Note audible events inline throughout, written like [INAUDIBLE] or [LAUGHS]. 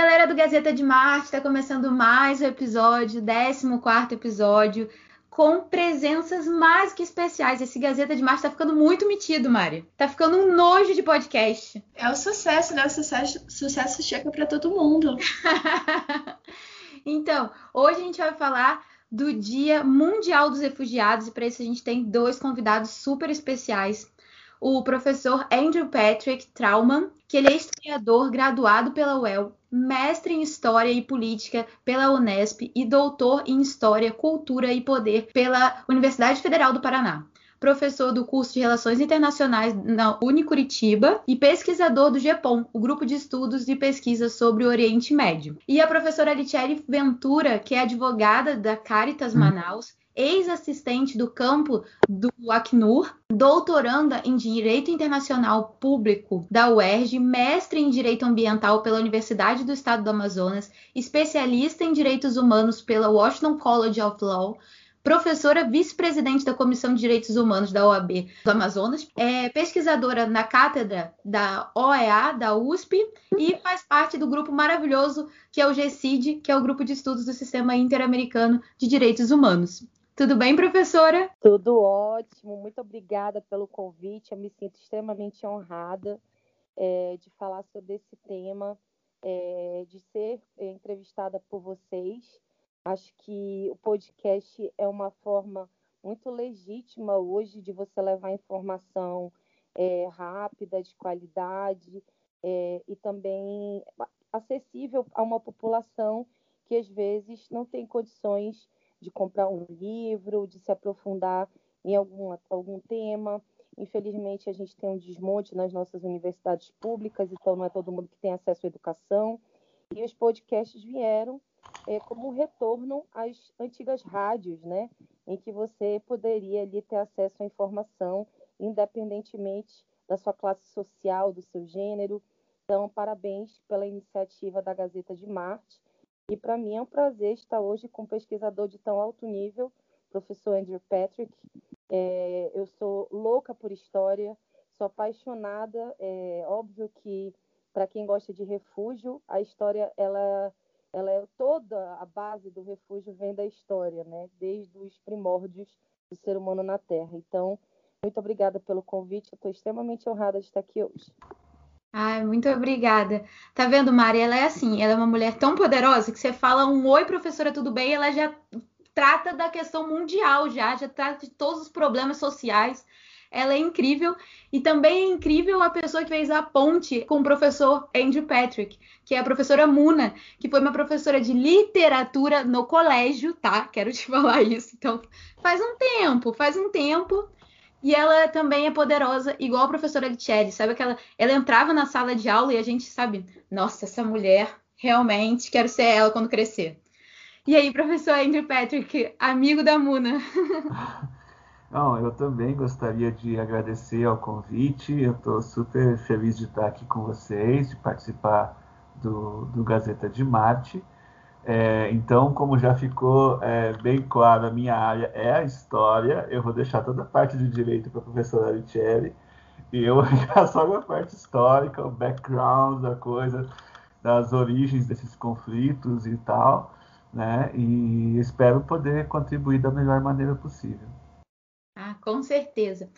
galera do Gazeta de Marte, está começando mais um episódio, 14 episódio, com presenças mais que especiais. Esse Gazeta de Marte está ficando muito metido, Mari. Tá ficando um nojo de podcast. É o sucesso, né? O sucesso, sucesso chega para todo mundo. [LAUGHS] então, hoje a gente vai falar do Dia Mundial dos Refugiados e para isso a gente tem dois convidados super especiais o professor Andrew Patrick Trauman, que ele é historiador graduado pela UEL, mestre em História e Política pela Unesp e doutor em História, Cultura e Poder pela Universidade Federal do Paraná. Professor do curso de Relações Internacionais na Unicuritiba e pesquisador do GEPOM, o grupo de estudos e pesquisa sobre o Oriente Médio. E a professora Alitieri Ventura, que é advogada da Caritas hum. Manaus, ex-assistente do campo do Acnur, doutoranda em Direito Internacional Público da UERJ, mestre em Direito Ambiental pela Universidade do Estado do Amazonas, especialista em Direitos Humanos pela Washington College of Law, professora vice-presidente da Comissão de Direitos Humanos da OAB do Amazonas, é pesquisadora na cátedra da OEA, da USP, e faz parte do grupo maravilhoso que é o GCID, que é o Grupo de Estudos do Sistema Interamericano de Direitos Humanos. Tudo bem, professora? Tudo ótimo. Muito obrigada pelo convite. Eu me sinto extremamente honrada é, de falar sobre esse tema, é, de ser entrevistada por vocês. Acho que o podcast é uma forma muito legítima hoje de você levar informação é, rápida, de qualidade é, e também acessível a uma população que às vezes não tem condições de comprar um livro, de se aprofundar em algum, algum tema. Infelizmente, a gente tem um desmonte nas nossas universidades públicas, então não é todo mundo que tem acesso à educação. E os podcasts vieram é, como retorno às antigas rádios, né? Em que você poderia ali ter acesso à informação, independentemente da sua classe social, do seu gênero. Então, parabéns pela iniciativa da Gazeta de Marte e para mim é um prazer estar hoje com um pesquisador de tão alto nível, professor Andrew Patrick. É, eu sou louca por história, sou apaixonada. É óbvio que para quem gosta de refúgio, a história ela, ela é toda a base do refúgio vem da história, né? Desde os primórdios do ser humano na Terra. Então, muito obrigada pelo convite. Estou extremamente honrada de estar aqui hoje. Ai, muito obrigada. Tá vendo, Mari? Ela é assim, ela é uma mulher tão poderosa que você fala um oi, professora, tudo bem? Ela já trata da questão mundial, já, já trata de todos os problemas sociais. Ela é incrível e também é incrível a pessoa que fez a ponte com o professor Andrew Patrick, que é a professora Muna, que foi uma professora de literatura no colégio, tá? Quero te [LAUGHS] falar isso. Então, faz um tempo, faz um tempo e ela também é poderosa, igual a professora Lichelle, sabe aquela. Ela entrava na sala de aula e a gente sabe, nossa, essa mulher realmente quero ser ela quando crescer. E aí, professor Andrew Patrick, amigo da Muna. [LAUGHS] Não, eu também gostaria de agradecer ao convite. Eu estou super feliz de estar aqui com vocês, de participar do, do Gazeta de Marte. É, então, como já ficou é, bem claro, a minha área é a história, eu vou deixar toda a parte de direito para a professora Aricelli, e eu [LAUGHS] vou só com a parte histórica, o background da coisa, das origens desses conflitos e tal, né? E espero poder contribuir da melhor maneira possível. Ah, com certeza.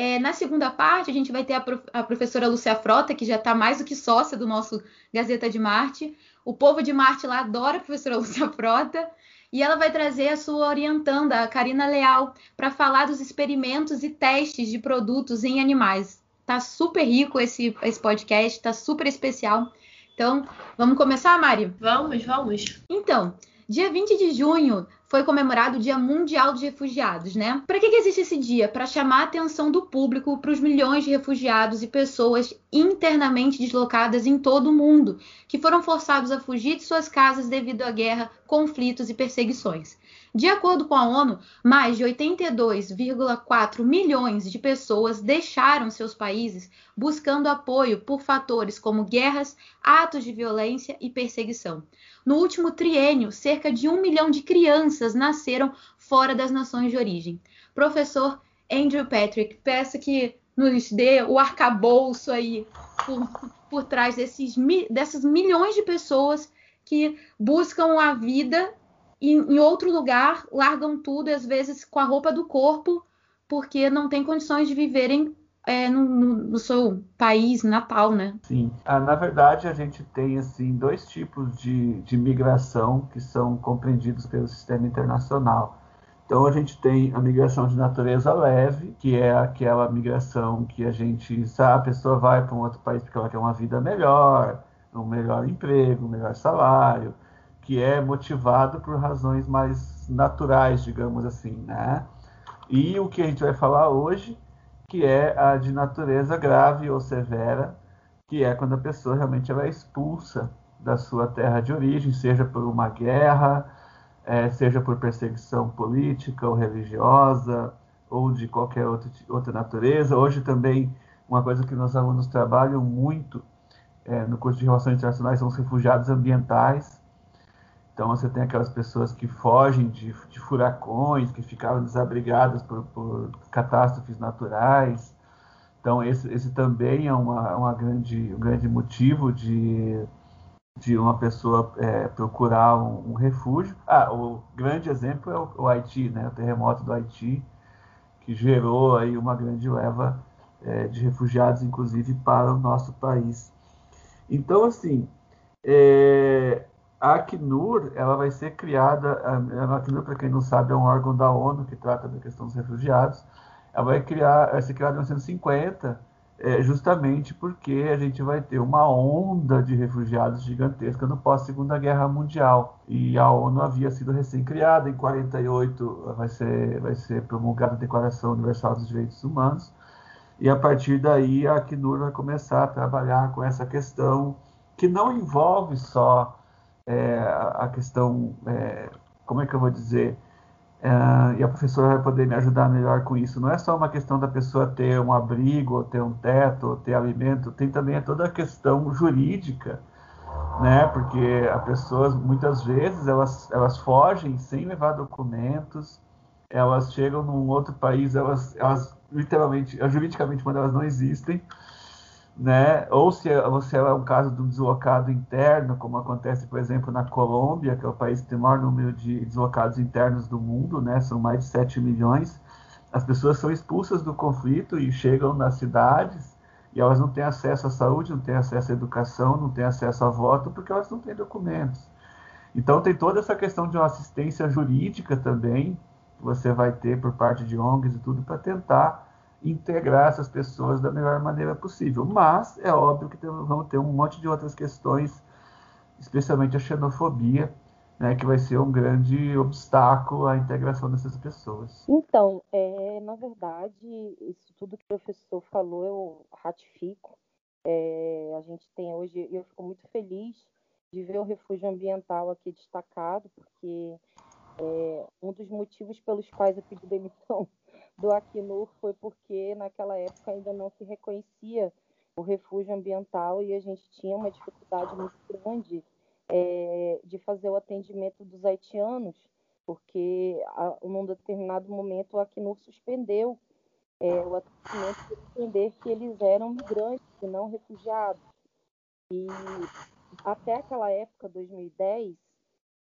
É, na segunda parte, a gente vai ter a, prof a professora Lúcia Frota, que já está mais do que sócia do nosso Gazeta de Marte. O povo de Marte lá adora a professora [LAUGHS] Lúcia Frota. E ela vai trazer a sua orientanda, a Karina Leal, para falar dos experimentos e testes de produtos em animais. Tá super rico esse, esse podcast, tá super especial. Então, vamos começar, Mari? Vamos, vamos. Então, dia 20 de junho foi comemorado o Dia Mundial dos Refugiados, né? Para que, que existe esse dia? Para chamar a atenção do público para os milhões de refugiados e pessoas internamente deslocadas em todo o mundo, que foram forçados a fugir de suas casas devido à guerra, conflitos e perseguições. De acordo com a ONU, mais de 82,4 milhões de pessoas deixaram seus países buscando apoio por fatores como guerras, atos de violência e perseguição. No último triênio, cerca de um milhão de crianças nasceram fora das nações de origem. Professor Andrew Patrick, peço que nos dê o arcabouço aí, por por trás desses, dessas milhões de pessoas que buscam a vida em, outro lugar, largam tudo, às vezes com a roupa do corpo, porque não tem condições de viverem é, no, no, no, seu país natal, né? Sim. Ah, na verdade, a gente tem assim dois tipos de, de migração que são compreendidos pelo sistema internacional. Então a gente tem a migração de natureza leve, que é aquela migração que a gente sabe, a pessoa vai para um outro país porque ela quer uma vida melhor, um melhor emprego, um melhor salário, que é motivado por razões mais naturais, digamos assim, né? E o que a gente vai falar hoje, que é a de natureza grave ou severa, que é quando a pessoa realmente ela é expulsa da sua terra de origem, seja por uma guerra, é, seja por perseguição política ou religiosa, ou de qualquer outro, outra natureza. Hoje também, uma coisa que meus alunos trabalham muito é, no curso de Relações Internacionais são os refugiados ambientais. Então, você tem aquelas pessoas que fogem de, de furacões, que ficaram desabrigadas por, por, catástrofes naturais. Então, esse, esse também é uma, uma grande, um grande motivo de, de uma pessoa é, procurar um, um, refúgio. Ah, o grande exemplo é o, o, Haiti, né? o terremoto do Haiti, que gerou aí uma grande leva é, de refugiados, inclusive, para o nosso país. Então, assim, é, a Acnur ela vai ser criada, a Acnur, para quem não sabe, é um órgão da ONU que trata da questão dos refugiados. Ela vai, criar, vai ser criada em 1950, é, justamente porque a gente vai ter uma onda de refugiados gigantesca no pós-Segunda Guerra Mundial. E a ONU havia sido recém-criada, em 48 vai ser, vai ser promulgada a Declaração Universal dos Direitos Humanos, e a partir daí a Acnur vai começar a trabalhar com essa questão que não envolve só é, a questão, é, como é que eu vou dizer, é, e a professora vai poder me ajudar melhor com isso. Não é só uma questão da pessoa ter um abrigo, ou ter um teto, ou ter alimento, tem também toda a questão jurídica, né? Porque as pessoas, muitas vezes, elas, elas fogem sem levar documentos, elas chegam num outro país, elas, elas literalmente, juridicamente, quando elas não existem, né? Ou se, ou se é um caso de um deslocado interno, como acontece, por exemplo, na Colômbia, que é o país que tem o maior número de deslocados internos do mundo, né? São mais de 7 milhões. As pessoas são expulsas do conflito e chegam nas cidades e elas não têm acesso à saúde, não têm acesso à educação, não têm acesso a voto, porque elas não têm documentos. Então tem toda essa questão de uma assistência jurídica também, que você vai ter por parte de ONGs e tudo, para tentar integrar essas pessoas da melhor maneira possível. Mas é óbvio que vamos ter um monte de outras questões, especialmente a xenofobia, né, que vai ser um grande obstáculo à integração dessas pessoas. Então, é, na verdade, isso tudo que o professor falou eu ratifico. É, a gente tem hoje, eu fico muito feliz de ver o refúgio ambiental aqui destacado, porque é, um dos motivos pelos quais eu pedi demissão do Acnur foi porque naquela época ainda não se reconhecia o refúgio ambiental e a gente tinha uma dificuldade muito grande é, de fazer o atendimento dos haitianos, porque a, num determinado momento o Acnur suspendeu é, o atendimento por entender que eles eram migrantes e não refugiados. E até aquela época, 2010,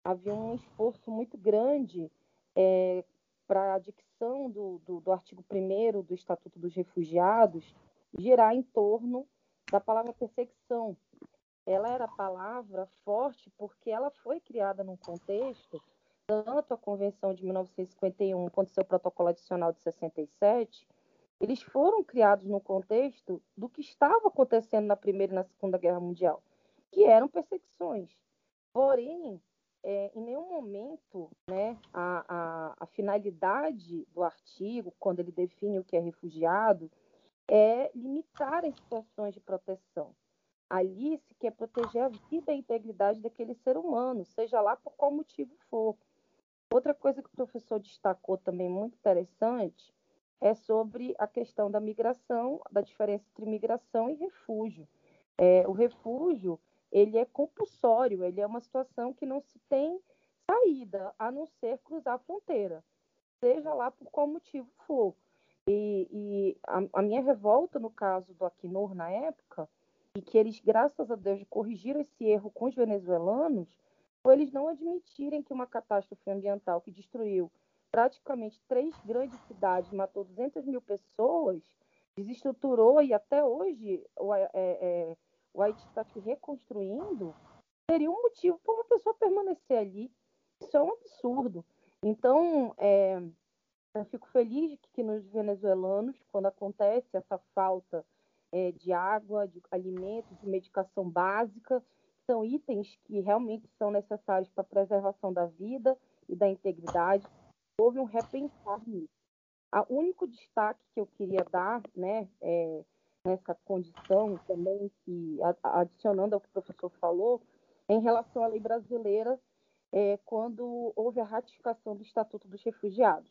havia um esforço muito grande é, para a do, do, do artigo 1 do Estatuto dos Refugiados girar em torno da palavra perseguição. Ela era palavra forte porque ela foi criada num contexto, tanto a Convenção de 1951 quanto seu protocolo adicional de 67, eles foram criados no contexto do que estava acontecendo na Primeira e na Segunda Guerra Mundial, que eram perseguições. Porém, é, em nenhum momento né, a, a, a, finalidade do artigo, quando ele define o que é refugiado, é limitar as situações de proteção. Ali se quer proteger a vida e a integridade daquele ser humano, seja lá por qual motivo for. Outra coisa que o professor destacou também muito interessante é sobre a questão da migração, da diferença entre migração e refúgio. É, o refúgio ele é compulsório, ele é uma situação que não se tem saída, a não ser cruzar a fronteira, seja lá por qual motivo for. E, e a, a, minha revolta, no caso do Acnur, na época, e que eles, graças a Deus, corrigiram esse erro com os venezuelanos, foi eles não admitirem que uma catástrofe ambiental que destruiu praticamente três grandes cidades, matou 200 mil pessoas, desestruturou e até hoje é, é, o Haiti está se reconstruindo, seria um motivo para uma pessoa permanecer ali. Isso é um absurdo. Então, é, eu fico feliz que nos venezuelanos, quando acontece essa falta é, de água, de alimentos, de medicação básica, são itens que realmente são necessários para a preservação da vida e da integridade. Houve um repensar nisso. O único destaque que eu queria dar, né, é, nessa condição também, que adicionando ao que o professor falou, em relação à lei brasileira, é, quando houve a ratificação do Estatuto dos Refugiados.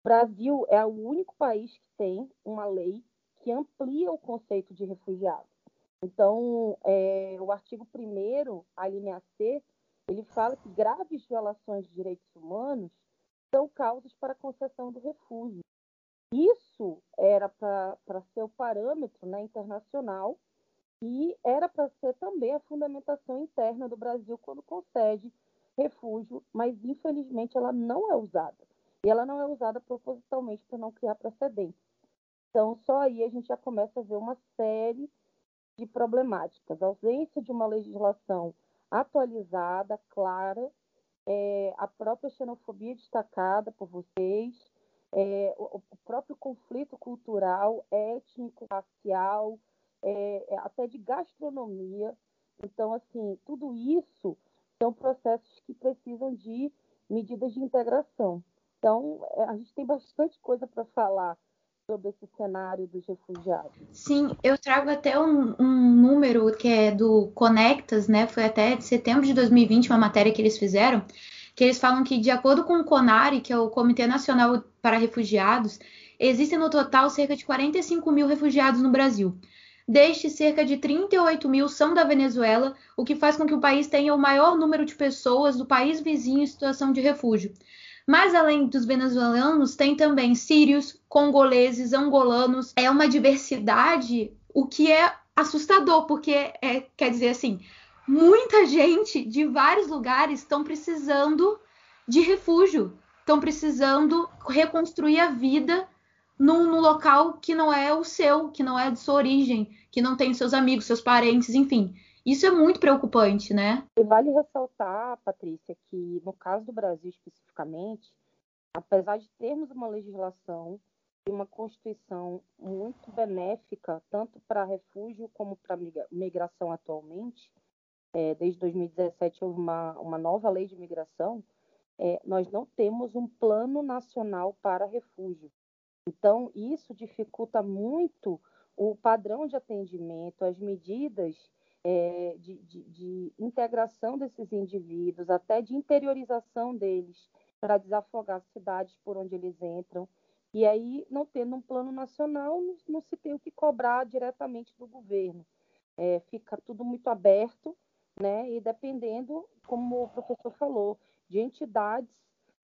O Brasil é o único país que tem uma lei que amplia o conceito de refugiado. Então, é, o artigo 1 a linha C, ele fala que graves violações de direitos humanos são causas para a concessão do refúgio. Isso era para ser o parâmetro né, internacional e era para ser também a fundamentação interna do Brasil quando concede refúgio, mas infelizmente ela não é usada. E ela não é usada propositalmente para não criar precedentes. Então, só aí a gente já começa a ver uma série de problemáticas. A ausência de uma legislação atualizada, clara, é, a própria xenofobia destacada por vocês, é, o, o, próprio conflito cultural, étnico, racial, é, é, até de gastronomia. Então, assim, tudo isso são processos que precisam de medidas de integração. Então, é, a gente tem bastante coisa para falar sobre esse cenário dos refugiados. Sim, eu trago até um, um, número que é do Conectas, né? Foi até de setembro de 2020 uma matéria que eles fizeram, que eles falam que, de acordo com o CONARE, que é o Comitê Nacional para Refugiados, existem no total cerca de 45 mil refugiados no Brasil. Destes, cerca de 38 mil são da Venezuela, o que faz com que o país tenha o maior número de pessoas do país vizinho em situação de refúgio. Mas além dos venezuelanos, tem também sírios, congoleses, angolanos. É uma diversidade, o que é assustador, porque é, quer dizer assim, muita gente de vários lugares estão precisando de refúgio, estão precisando reconstruir a vida num, num, local que não é o seu, que não é de sua origem, que não tem seus amigos, seus parentes, enfim. Isso é muito preocupante, né? E vale ressaltar, Patrícia, que no caso do Brasil especificamente, apesar de termos uma legislação e uma constituição muito benéfica, tanto para refúgio como para migração atualmente, é, desde 2017 houve uma, uma nova lei de migração, é, nós não temos um plano nacional para refúgio. Então, isso dificulta muito o padrão de atendimento, as medidas é, de, de, de integração desses indivíduos, até de interiorização deles, para desafogar as cidades por onde eles entram. E aí, não tendo um plano nacional, não, não se tem o que cobrar diretamente do governo. É, fica tudo muito aberto, né? E dependendo, como o professor falou, de entidades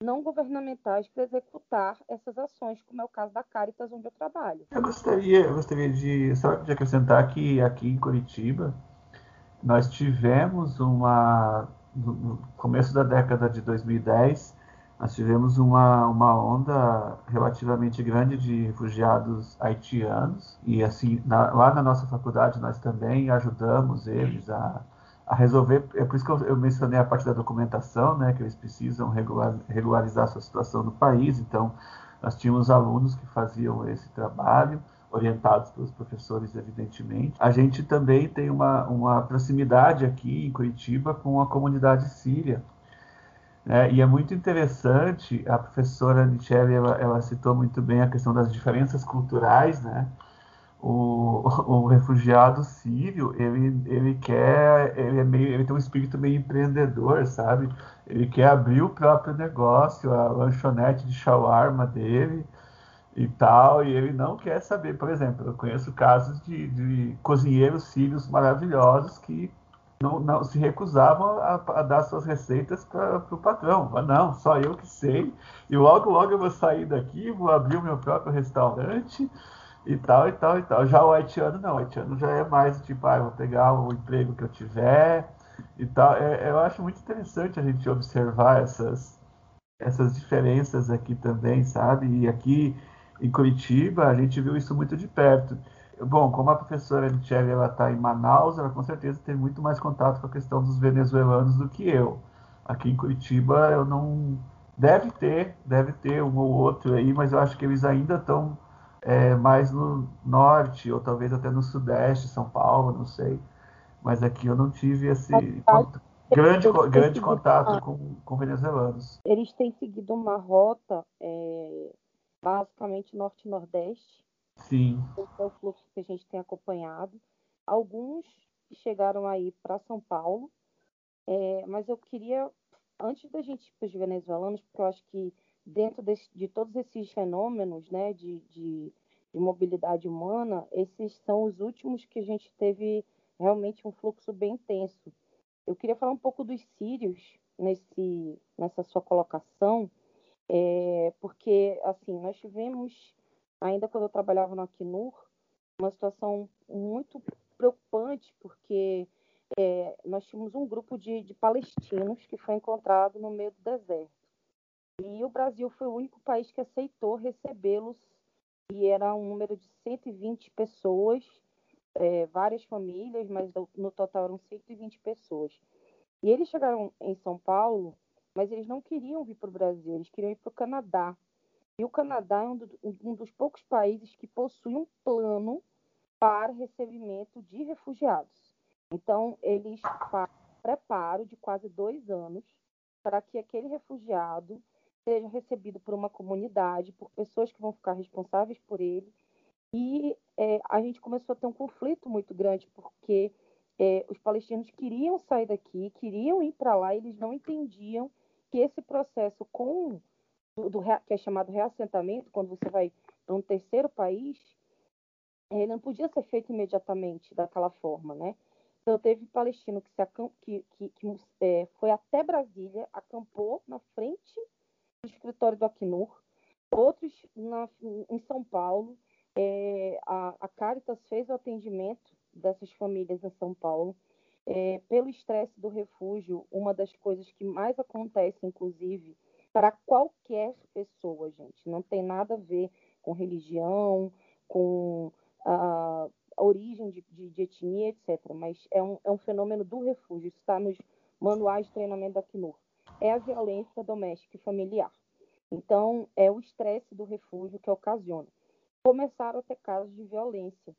não governamentais para executar essas ações, como é o caso da Caritas, onde eu trabalho. Eu gostaria, eu gostaria de, de acrescentar que aqui em Curitiba, nós tivemos uma no começo da década de 2010 nós tivemos uma, uma onda relativamente grande de refugiados haitianos e assim na, lá na nossa faculdade nós também ajudamos eles a, a resolver é por isso que eu, eu, mencionei a parte da documentação né que eles precisam regular, regularizar sua situação no país então nós tínhamos alunos que faziam esse trabalho orientados pelos professores, evidentemente. A gente também tem uma, uma proximidade aqui em Curitiba com a comunidade síria. Né? E é muito interessante, a professora Nichelle, ela, ela, citou muito bem a questão das diferenças culturais, né? O, [LAUGHS] o refugiado sírio, ele, ele quer, ele, é meio, ele tem um espírito meio empreendedor, sabe? Ele quer abrir o próprio negócio, a lanchonete de shawarma dele, e tal, e ele não quer saber. Por exemplo, eu conheço casos de, de cozinheiros sírios maravilhosos que não, não se recusavam a, a dar suas receitas para o patrão. Mas não, só eu que sei, e logo, logo eu vou sair daqui, vou abrir o meu próprio restaurante e tal, e tal, e tal. Já o haitiano não, o haitiano já é mais tipo, ah, vou pegar o emprego que eu tiver e tal. É, eu acho muito interessante a gente observar essas, essas diferenças aqui também, sabe? E aqui em Curitiba a gente viu isso muito de perto. Bom, como a professora Michelle ela está em Manaus, ela com certeza tem muito mais contato com a questão dos venezuelanos do que eu. Aqui em Curitiba eu não deve ter, deve ter um ou outro aí, mas eu acho que eles ainda estão é, mais no norte ou talvez até no sudeste, São Paulo, não sei. Mas aqui eu não tive esse grande, grande contato com, com venezuelanos. Eles têm seguido uma rota é, basicamente norte-nordeste. Sim. Esse é o fluxo que a gente tem acompanhado. Alguns chegaram aí para São Paulo, é, mas eu queria, antes da gente ir para os venezuelanos, porque eu acho que dentro desse, de todos esses fenômenos né, de, de, de, mobilidade humana, esses são os últimos que a gente teve realmente um fluxo bem intenso. Eu queria falar um pouco dos sírios nesse, nessa sua colocação, é, porque assim nós tivemos, ainda quando eu trabalhava no Acnur, uma situação muito preocupante, porque é, nós tínhamos um grupo de, de palestinos que foi encontrado no meio do deserto. E o Brasil foi o único país que aceitou recebê-los, e era um número de 120 pessoas, é, várias famílias, mas no total eram 120 pessoas. E eles chegaram em São Paulo, mas eles não queriam vir para o Brasil, eles queriam ir para o Canadá. E o Canadá é um, do, um dos poucos países que possui um plano para recebimento de refugiados. Então, eles fazem preparo de quase dois anos para que aquele refugiado seja recebido por uma comunidade, por pessoas que vão ficar responsáveis por ele. E é, a gente começou a ter um conflito muito grande, porque é, os palestinos queriam sair daqui, queriam ir para lá, e eles não entendiam que esse processo com do, do, que é chamado reassentamento, quando você vai para um terceiro país, ele não podia ser feito imediatamente daquela forma, né? Então, teve palestino que, se que, que, que é, foi até Brasília, acampou na frente escritório do Acnur, outros na, em São Paulo. É, a, a Caritas fez o atendimento dessas famílias em São Paulo. É, pelo estresse do refúgio, uma das coisas que mais acontece, inclusive, para qualquer pessoa, gente, não tem nada a ver com religião, com a, a origem de, de, de, etnia, etc. Mas é um, é um fenômeno do refúgio, isso está nos manuais de treinamento da Acnur é a violência doméstica e familiar. Então, é o estresse do refúgio que ocasiona. Começaram a ter casos de violência.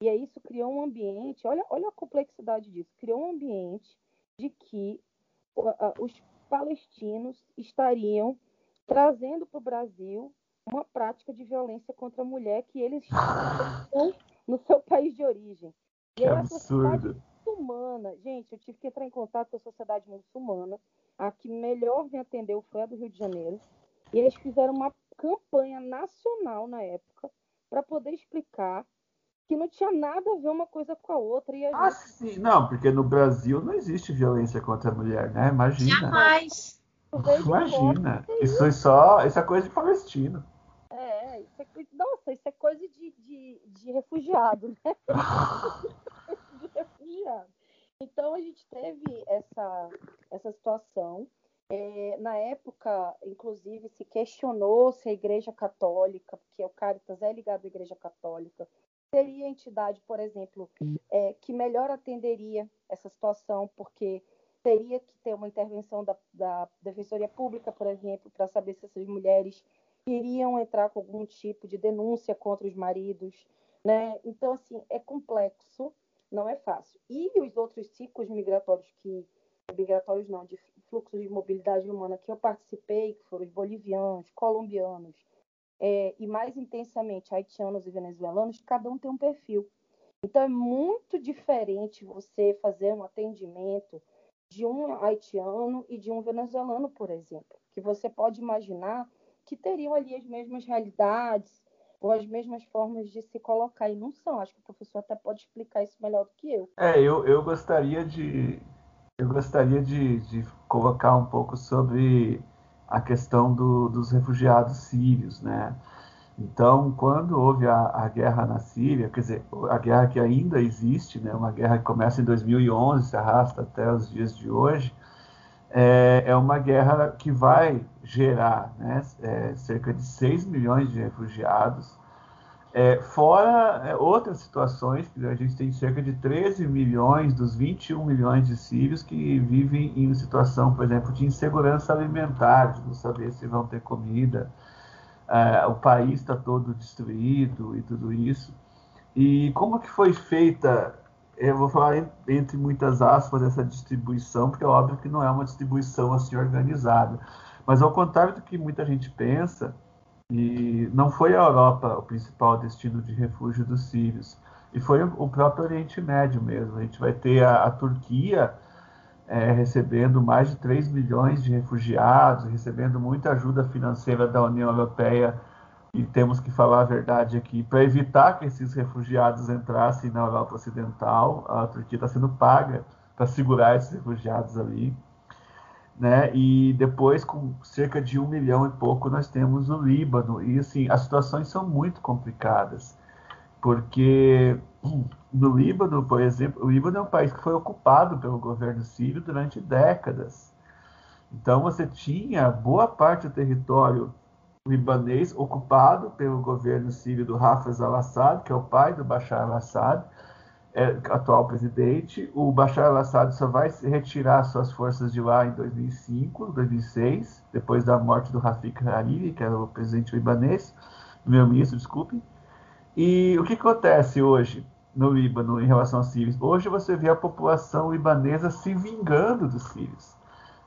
E aí isso criou um ambiente, olha, olha a complexidade disso, criou um ambiente de que os palestinos estariam trazendo para o Brasil uma prática de violência contra a mulher que eles estão no seu país de origem. E que absurdo. muçulmana, gente, eu tive que entrar em contato com a sociedade muçulmana a que melhor me atendeu foi a do Rio de Janeiro. E eles fizeram uma campanha nacional na época para poder explicar que não tinha nada a ver uma coisa com a outra. E a ah, sim. Não, porque no Brasil não existe violência contra a mulher, né? Imagina. Jamais. Imagina. Isso é só. Isso é coisa de palestino. É, isso é, nossa, isso é coisa de, de, de refugiado, né? [LAUGHS] [LAUGHS] de refugiado. Então a gente teve essa, essa situação. É, na época, inclusive, se questionou se a Igreja Católica, porque o Caritas é ligado à Igreja Católica, seria a entidade, por exemplo, é, que melhor atenderia essa situação, porque teria que ter uma intervenção da, da Defensoria Pública, por exemplo, para saber se essas mulheres iriam entrar com algum tipo de denúncia contra os maridos, né? Então, assim, é complexo não é fácil. E os outros ciclos migratórios que migratórios não, de fluxos de mobilidade humana que eu participei, que foram os bolivianos, colombianos, é, e mais intensamente haitianos e venezuelanos, cada um tem um perfil. Então é muito diferente você fazer um atendimento de um haitiano e de um venezuelano, por exemplo, que você pode imaginar que teriam ali as mesmas realidades, ou as mesmas formas de se colocar. E não são. Acho que o professor até pode explicar isso melhor do que eu. É, eu, eu gostaria de. Eu gostaria de, de colocar um pouco sobre a questão do, dos refugiados sírios, né? Então, quando houve a, a, guerra na Síria, quer dizer, a guerra que ainda existe, né, uma guerra que começa em 2011, se arrasta até os dias de hoje, é, é uma guerra que vai gerar né, é, cerca de 6 milhões de refugiados, é, fora é, outras situações, a gente tem cerca de 13 milhões dos 21 milhões de sírios que vivem em situação, por exemplo, de insegurança alimentar, de não saber se vão ter comida, é, o país está todo destruído e tudo isso. E como que foi feita, eu vou falar entre muitas aspas, essa distribuição, porque é óbvio que não é uma distribuição assim organizada. Mas ao contrário do que muita gente pensa, e não foi a Europa o principal destino de refúgio dos sírios, e foi o próprio Oriente Médio mesmo. A gente vai ter a, a Turquia é, recebendo mais de 3 milhões de refugiados, recebendo muita ajuda financeira da União Europeia, e temos que falar a verdade aqui, para evitar que esses refugiados entrassem na Europa Ocidental, a Turquia está sendo paga para segurar esses refugiados ali. Né? E depois, com cerca de um milhão e pouco, nós temos o Líbano. E assim, as situações são muito complicadas, porque [CLEARS THROAT] no Líbano, por exemplo, o Líbano é um país que foi ocupado pelo governo sírio durante décadas. Então você tinha boa parte do território libanês ocupado pelo governo sírio do Hafez al-Assad, que é o pai do Bashar al-Assad, é, atual presidente. O Bashar al-Assad só vai retirar suas forças de lá em 2005, 2006, depois da morte do Rafik Hariri, que era o presidente libanês, meu ministro, desculpe. E o que acontece hoje? no Líbano em relação aos sírios. Hoje você vê a população libanesa se vingando dos sírios.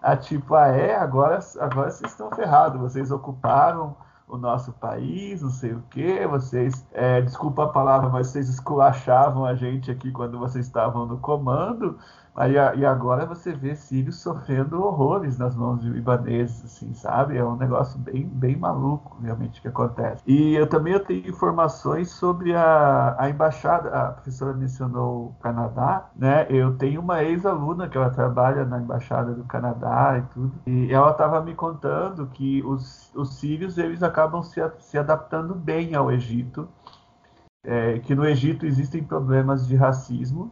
A tipo, ah, é, agora, agora vocês estão ferrados, vocês ocuparam o nosso país, não sei o quê, vocês, é, desculpa a palavra, mas vocês esculachavam a gente aqui quando vocês estavam no comando, Aí, e agora você vê sírios sofrendo horrores nas mãos de libaneses, assim, sabe? É um negócio bem, bem maluco, realmente, que acontece. E eu também eu tenho informações sobre a, a embaixada, a professora mencionou o Canadá, né? Eu tenho uma ex-aluna que ela trabalha na embaixada do Canadá e tudo, e ela estava me contando que os, os sírios, eles acabam se, se adaptando bem ao Egito, é, que no Egito existem problemas de racismo,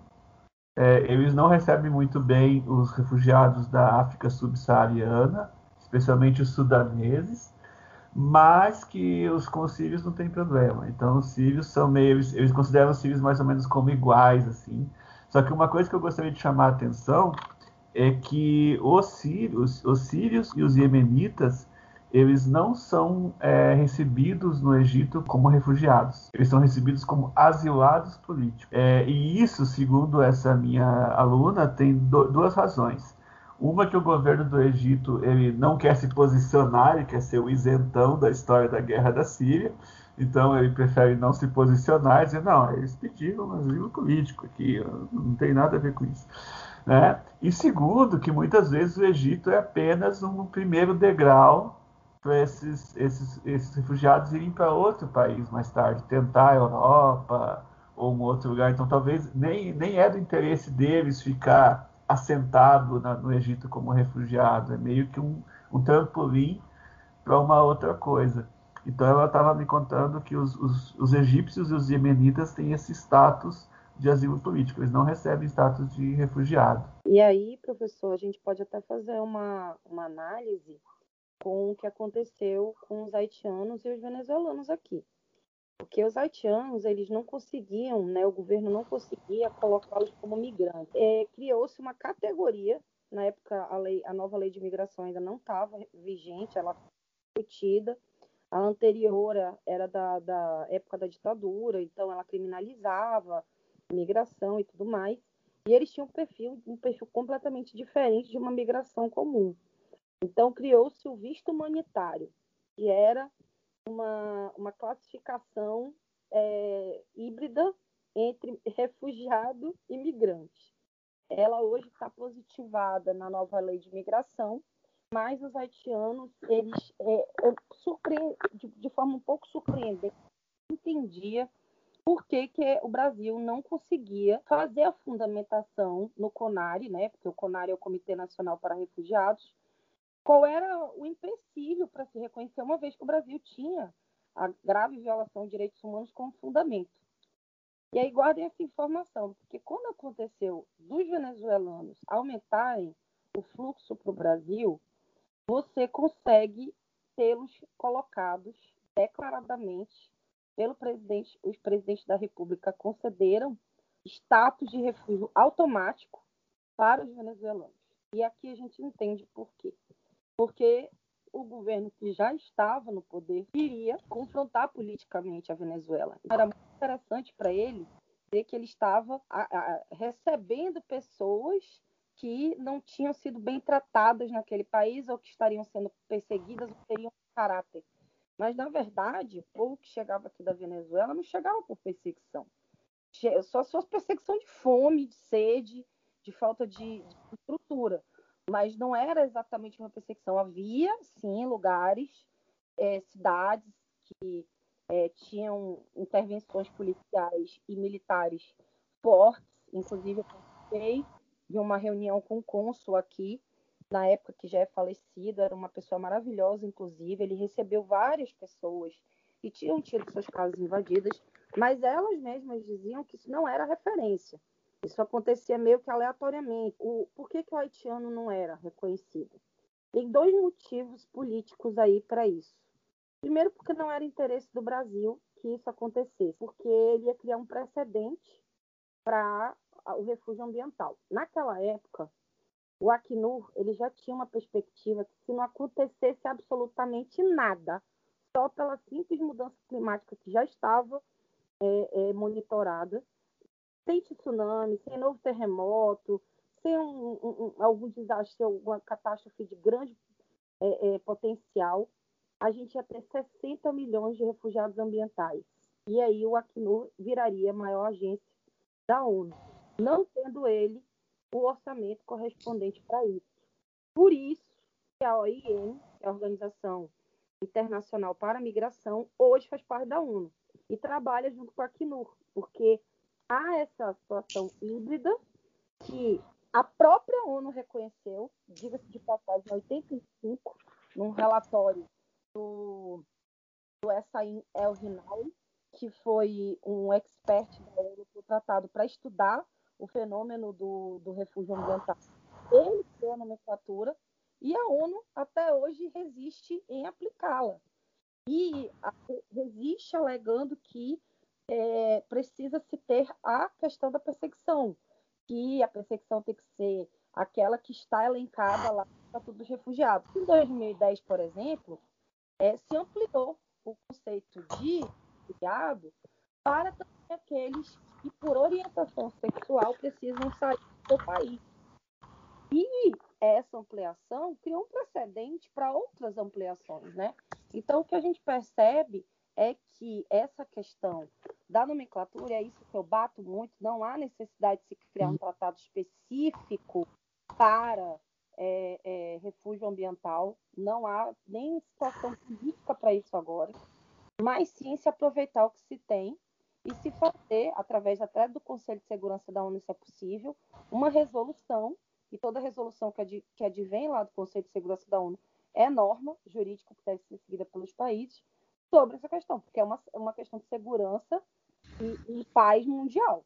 é, eles não recebem muito bem os refugiados da África subsaariana, especialmente os sudaneses, mas que os com os sírios não tem problema. Então os sírios são meio, eles, eles consideram os sírios mais ou menos como iguais assim. Só que uma coisa que eu gostaria de chamar a atenção é que os sírios, os sírios e os iemenitas eles não são é, recebidos no Egito como refugiados, eles são recebidos como asilados políticos. É, e isso, segundo essa minha aluna, tem do, duas razões. Uma que o governo do Egito ele não quer se posicionar, ele quer ser o isentão da história da guerra da Síria, então ele prefere não se posicionar e dizer, não, eles pediram um asilo político aqui, não tem nada a ver com isso. Né? E segundo, que muitas vezes o Egito é apenas um primeiro degrau para esses, esses, esses refugiados irem para outro país mais tarde, tentar a Europa ou um outro lugar. Então, talvez nem, nem é do interesse deles ficar assentado na, no Egito como refugiado, é meio que um, um trampolim para uma outra coisa. Então, ela estava me contando que os, os, os egípcios e os iemenitas têm esse status de asilo político, eles não recebem status de refugiado. E aí, professor, a gente pode até fazer uma, uma análise com o que aconteceu com os haitianos e os venezuelanos aqui. Porque os haitianos, eles não conseguiam, né, o governo não conseguia colocá-los como migrantes. É, Criou-se uma categoria, na época a, lei, a nova lei de imigração ainda não estava vigente, ela foi discutida. A anterior era da, da época da ditadura, então ela criminalizava migração e tudo mais. E eles tinham um perfil, um perfil completamente diferente de uma migração comum. Então, criou-se o visto humanitário, que era uma, uma classificação é, híbrida entre refugiado e migrante. Ela hoje está positivada na nova lei de imigração, mas os haitianos, eles, é, de, de forma um pouco surpreendente, entendia por que, que o Brasil não conseguia fazer a fundamentação no CONARE, né? Porque o CONARE é o Comitê Nacional para Refugiados, qual era o empecilho para se reconhecer, uma vez que o Brasil tinha a grave violação de direitos humanos como fundamento. E aí guardem essa informação, porque quando aconteceu dos venezuelanos aumentarem o fluxo para o Brasil, você consegue tê-los colocados declaradamente pelo presidente, os presidentes da República concederam status de refúgio automático para os venezuelanos. E aqui a gente entende por quê. Porque o governo que já estava no poder queria confrontar politicamente a Venezuela. Era muito interessante para ele ver que ele estava a, a, recebendo pessoas que não tinham sido bem tratadas naquele país ou que estariam sendo perseguidas ou teriam caráter. Mas, na verdade, o povo que chegava aqui da Venezuela não chegava por perseguição. Só fosse perseguição de fome, de sede, de falta de, de estrutura. Mas não era exatamente uma perseguição. Havia, sim, lugares, é, cidades que é, tinham intervenções policiais e militares fortes. Inclusive, eu participei de uma reunião com o cônsul aqui, na época que já é falecido, era uma pessoa maravilhosa, inclusive. Ele recebeu várias pessoas que tinham tido suas casas invadidas, mas elas mesmas diziam que isso não era referência. Isso acontecia meio que aleatoriamente. O, por que, que o haitiano não era reconhecido? Tem dois motivos políticos aí para isso. Primeiro, porque não era interesse do Brasil que isso acontecesse, porque ele ia criar um precedente para o refúgio ambiental. Naquela época, o Acnur ele já tinha uma perspectiva que se não acontecesse absolutamente nada, só pela simples mudança climática que já estava é, é, monitorada, sem tsunami, sem novo terremoto, sem um, um, algum desastre, alguma catástrofe de grande é, é potencial, a gente ia ter 60 milhões de refugiados ambientais. E aí o Acnur viraria a maior agência da ONU não tendo ele o orçamento correspondente para isso. Por isso que a OIM, que é a Organização Internacional para a Migração, hoje faz parte da ONU e trabalha junto com a Acnur, porque há essa situação híbrida que a própria ONU reconheceu, diga-se de passagem, em 85, num relatório do, do Essaim El Rinal, que foi um expert da ONU tratado para estudar o fenômeno do, do refúgio ambiental. Ele criou a nomenclatura e a ONU até hoje resiste em aplicá-la. E resiste alegando que é, precisa se ter a questão da perseguição, que a perseguição tem que ser aquela que está elencada lá no Estatuto dos Refugiados. Em 2010, por exemplo, é, se ampliou o conceito de refugiado para também aqueles que, por orientação sexual, precisam sair do país. E essa ampliação criou um precedente para outras ampliações, né? Então, o que a gente percebe é que essa questão da nomenclatura, é isso que eu bato muito, não há necessidade de se criar um tratado específico para é, é, refúgio ambiental, não há nem situação política para isso agora, mas sim se aproveitar o que se tem e se fazer, através até do Conselho de Segurança da ONU, se é possível, uma resolução, e toda resolução que, ad, que advém lá do Conselho de Segurança da ONU é norma jurídica que deve ser seguida pelos países sobre essa questão, porque é uma, uma questão de segurança e, e paz mundial.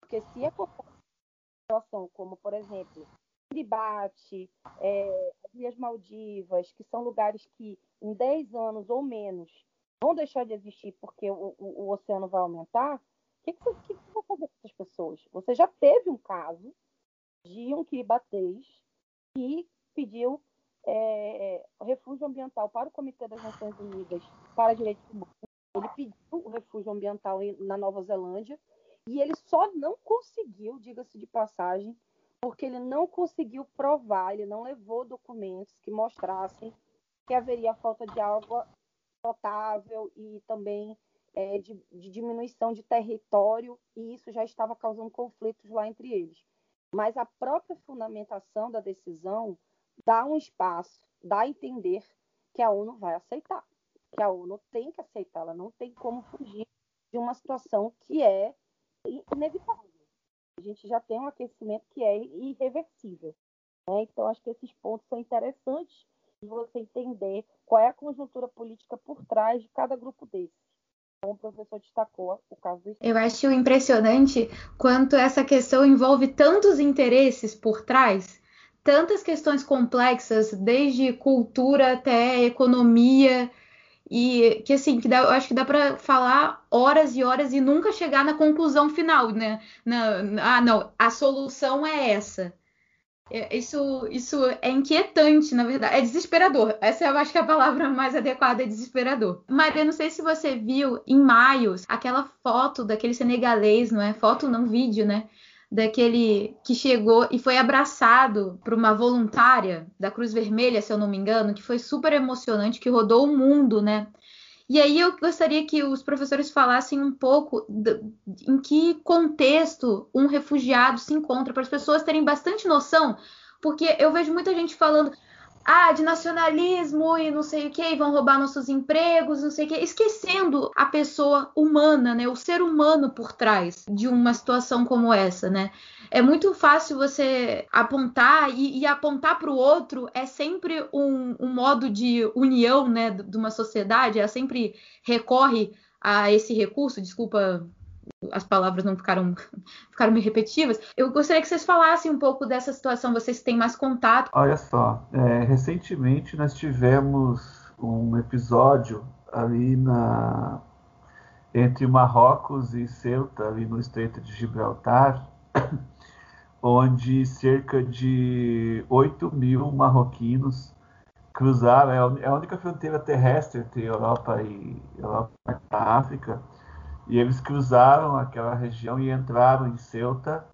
Porque se é uma situação como, por exemplo, Kiribati, é, as Ilhas Maldivas, que são lugares que em 10 anos ou menos vão deixar de existir porque o, o, o oceano vai aumentar, o que, que, você, que você vai fazer com essas pessoas? Você já teve um caso de um kiribatês que pediu é, refúgio ambiental para o Comitê das Nações Unidas para Direitos Humanos. Ele pediu o refúgio ambiental na Nova Zelândia e ele só não conseguiu, diga-se de passagem, porque ele não conseguiu provar, ele não levou documentos que mostrassem que haveria falta de água potável e também é, de, de diminuição de território, e isso já estava causando conflitos lá entre eles. Mas a própria fundamentação da decisão dá um espaço, dá a entender que a ONU vai aceitar, que a ONU tem que aceitar, ela não tem como fugir de uma situação que é inevitável. A gente já tem um aquecimento que é irreversível. Né? Então, acho que esses pontos são interessantes você entender qual é a conjuntura política por trás de cada grupo desse. Como o professor destacou o caso do Eu acho impressionante quanto essa questão envolve tantos interesses por trás, tantas questões complexas, desde cultura até economia, e que assim, que dá, eu acho que dá para falar horas e horas e nunca chegar na conclusão final, né? Na, ah, não, a solução é essa. É, isso, isso é inquietante, na verdade. É desesperador. Essa eu acho que é a palavra mais adequada, é desesperador. Maria, não sei se você viu em maio aquela foto daquele senegalês, não é? Foto não vídeo, né? Daquele que chegou e foi abraçado por uma voluntária da Cruz Vermelha, se eu não me engano, que foi super emocionante, que rodou o mundo, né? E aí eu gostaria que os professores falassem um pouco em que contexto um refugiado se encontra, para as pessoas terem bastante noção, porque eu vejo muita gente falando ah, de nacionalismo e não sei o que, vão roubar nossos empregos, não sei o que, esquecendo a pessoa humana, né, o ser humano por trás de uma situação como essa, né? é muito fácil você apontar e, e apontar para o outro é sempre um, um, modo de união né, de uma sociedade, ela sempre recorre a esse recurso, desculpa as palavras não ficaram, ficaram meio repetitivas. Eu gostaria que vocês falassem um pouco dessa situação, vocês têm mais contato. Olha só, é, recentemente nós tivemos um episódio ali na entre Marrocos e Ceuta, ali no Estreito de Gibraltar, [COUGHS] onde cerca de 8 mil marroquinos cruzaram, é, é a única fronteira terrestre entre Europa e Europa e África, e eles cruzaram aquela região e entraram em Ceuta,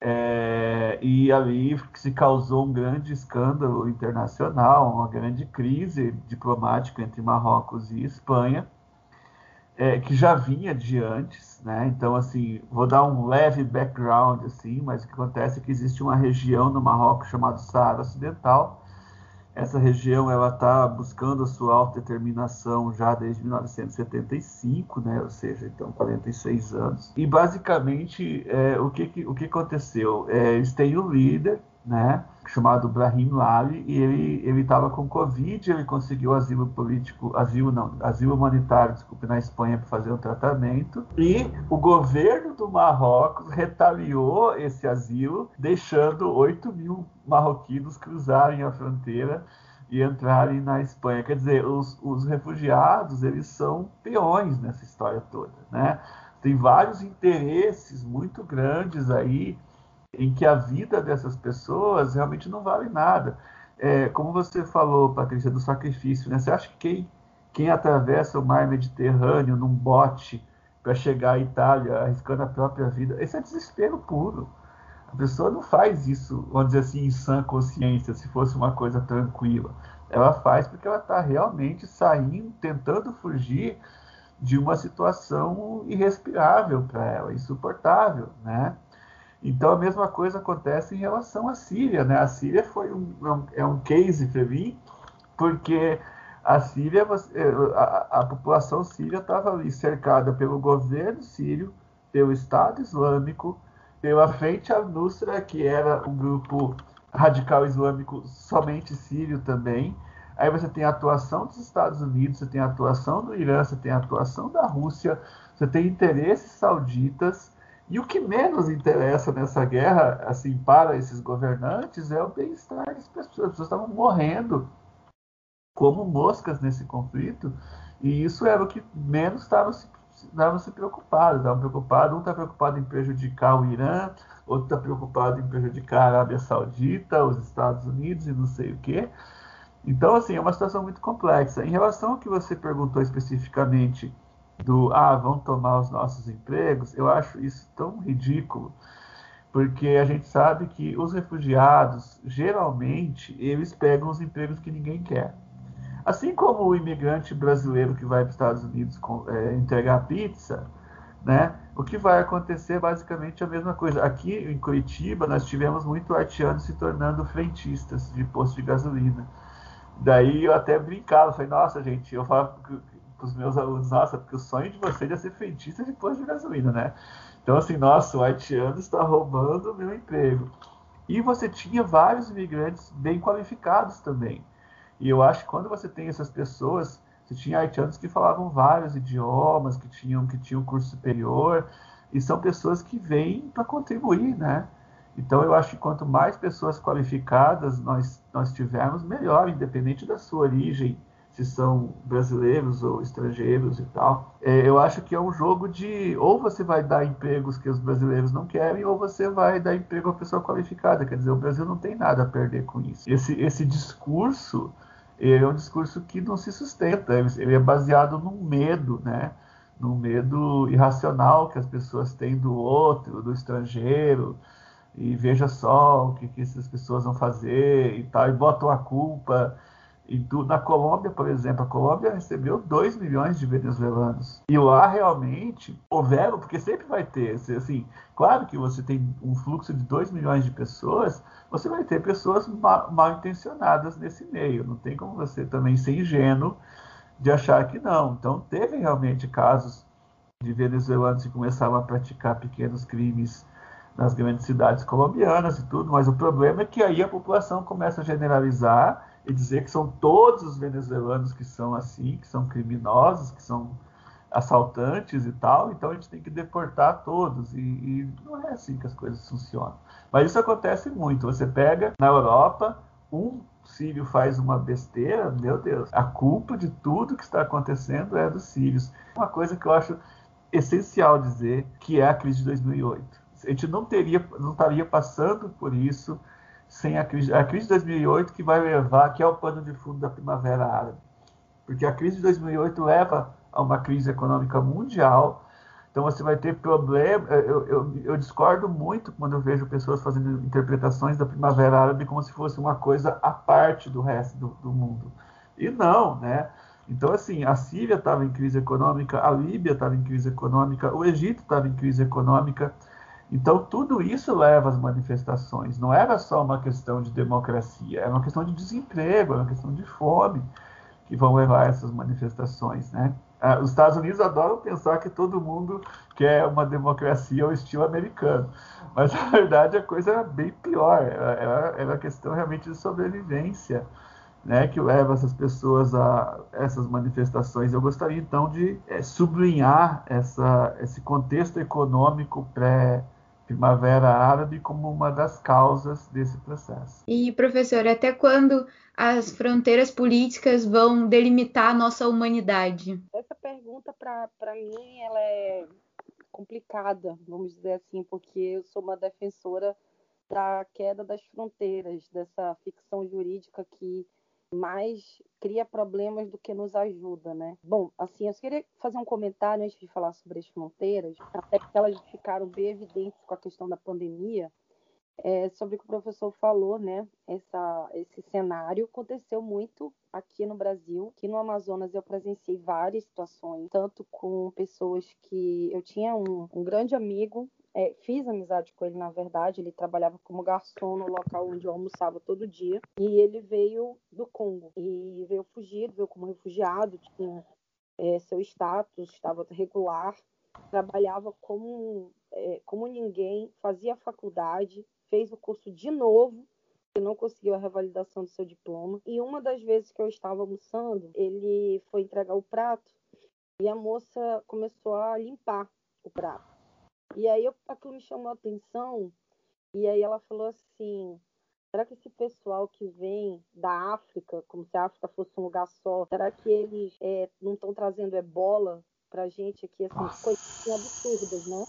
é, e ali se causou um grande escândalo internacional, uma grande crise diplomática entre Marrocos e Espanha, é, que já vinha de antes, né? Então, assim, vou dar um leve background, assim, mas o que acontece é que existe uma região no Marrocos chamada Saara Ocidental. Essa região ela está buscando a sua autodeterminação já desde 1975, né? Ou seja, então 46 anos. E basicamente é, o que, o que aconteceu? É, eles têm um líder né, chamado Brahim Lali, e ele estava com Covid, ele conseguiu asilo político, asilo não, asilo humanitário, desculpe, na Espanha para fazer um tratamento, e o governo do Marrocos retaliou esse asilo, deixando 8 mil marroquinos cruzarem a fronteira e entrarem na Espanha. Quer dizer, os, os refugiados, eles são peões nessa história toda, né? Tem vários interesses muito grandes aí em que a vida dessas pessoas realmente não vale nada. É, como você falou, Patrícia, do sacrifício, né? Você acha que quem, quem atravessa o mar Mediterrâneo num bote para chegar à Itália arriscando a própria vida, esse é desespero puro. A pessoa não faz isso, vamos dizer assim, em sã consciência, se fosse uma coisa tranquila. Ela faz porque ela está realmente saindo, tentando fugir de uma situação irrespirável para ela, insuportável, né? Então a mesma coisa acontece em relação à Síria, né? A Síria foi um, é um é case para mim, porque a Síria, é, a, a população síria estava ali cercada pelo governo sírio, pelo Estado Islâmico, pela Frente al-Nusra, que era um grupo radical islâmico somente sírio também. Aí você tem a atuação dos Estados Unidos, você tem a atuação do Irã, você tem a atuação da Rússia, você tem interesses sauditas, e o que menos interessa nessa guerra, assim, para esses governantes, é o bem-estar das pessoas. As pessoas estavam morrendo como moscas nesse conflito, e isso era o que menos estavam se, estavam se preocupados. Estavam preocupados, um está preocupado em prejudicar o Irã, outro está preocupado em prejudicar a Arábia Saudita, os Estados Unidos e não sei o quê. Então, assim, é uma situação muito complexa. Em relação ao que você perguntou especificamente do ah, vão tomar os nossos empregos, eu acho isso tão ridículo, porque a gente sabe que os refugiados, geralmente, eles pegam os empregos que ninguém quer. Assim como o imigrante brasileiro que vai para os Estados Unidos com, é, entregar pizza, né? O que vai acontecer é basicamente a mesma coisa. Aqui em Curitiba, nós tivemos muito haitianos se tornando frentistas de posto de gasolina. Daí eu até brincava, falei, nossa, gente, eu falava os meus alunos, nossa, porque o sonho de vocês é ser frentista de posto de gasolina, né? Então, assim, nossa, o haitiano está roubando o meu emprego. E você tinha vários imigrantes bem qualificados também. E eu acho que quando você tem essas pessoas, você tinha haitianos que falavam vários idiomas, que tinham que tinham curso superior, e são pessoas que vêm para contribuir, né? Então eu acho que quanto mais pessoas qualificadas nós nós tivermos, melhor, independente da sua origem, se são brasileiros ou estrangeiros e tal. É, eu acho que é um jogo de ou você vai dar empregos que os brasileiros não querem, ou você vai dar emprego a pessoa qualificada. Quer dizer, o Brasil não tem nada a perder com isso. Esse, esse discurso é um discurso que não se sustenta, ele é baseado num medo, né? num medo irracional que as pessoas têm do outro, do estrangeiro, e veja só o que, que essas pessoas vão fazer e tal, e botam a culpa e do, na Colômbia, por exemplo, a Colômbia recebeu 2 milhões de venezuelanos. E lá realmente houveram, porque sempre vai ter, assim, claro que você tem um fluxo de 2 milhões de pessoas, você vai ter pessoas mal, mal intencionadas nesse meio. Não tem como você também ser ingênuo de achar que não. Então, teve realmente casos de venezuelanos que começaram a praticar pequenos crimes nas grandes cidades colombianas e tudo, mas o problema é que aí a população começa a generalizar e dizer que são todos os venezuelanos que são assim, que são criminosos, que são assaltantes e tal, então a gente tem que deportar todos. E, e, não é assim que as coisas funcionam. Mas isso acontece muito. Você pega na Europa, um sírio faz uma besteira, meu Deus, a culpa de tudo que está acontecendo é dos sírios. Uma coisa que eu acho essencial dizer que é a crise de 2008. A gente não teria, não estaria passando por isso sem a crise, a crise de 2008 que vai levar, que é o pano de fundo da Primavera Árabe. Porque a crise de 2008 leva a uma crise econômica mundial. Então você vai ter problema. Eu, eu, eu, discordo muito quando eu vejo pessoas fazendo interpretações da Primavera Árabe como se fosse uma coisa à parte do resto do, do mundo. E não, né? Então, assim, a Síria estava em crise econômica, a Líbia estava em crise econômica, o Egito estava em crise econômica. Então, tudo isso leva às manifestações. Não era só uma questão de democracia, era uma questão de desemprego, era uma questão de fome que vão levar a essas manifestações, né? Ah, os Estados Unidos adoram pensar que todo mundo quer uma democracia ao estilo americano, mas na verdade a coisa era bem pior. Era, era questão realmente de sobrevivência, né, que leva essas pessoas a essas manifestações. Eu gostaria então de é, sublinhar essa, esse contexto econômico pré Primavera Árabe como uma das causas desse processo. E, professor, até quando as fronteiras políticas vão delimitar a nossa humanidade? Essa pergunta, para mim, ela é complicada, vamos dizer assim, porque eu sou uma defensora da queda das fronteiras, dessa ficção jurídica que mais cria problemas do que nos ajuda, né? Bom, assim, eu queria fazer um comentário antes de falar sobre as fronteiras, até porque elas ficaram bem evidentes com a questão da pandemia, é, sobre o que o professor falou, né? Essa, esse cenário aconteceu muito aqui no Brasil. Aqui no Amazonas eu presenciei várias situações, tanto com pessoas que eu tinha um, um grande amigo é, fiz amizade com ele, na verdade. Ele trabalhava como garçom no local onde eu almoçava todo dia. E ele veio do Congo. E veio fugido, veio como refugiado, tinha é, seu status, estava regular, trabalhava como, é, como ninguém, fazia faculdade, fez o curso de novo e não conseguiu a revalidação do seu diploma. E uma das vezes que eu estava almoçando, ele foi entregar o prato e a moça começou a limpar o prato. E aí eu, aquilo me chamou a atenção, e aí ela falou assim, será que esse pessoal que vem da África, como se a África fosse um lugar só, será que eles é, não estão trazendo ebola pra gente aqui, assim, coisas absurdas, né?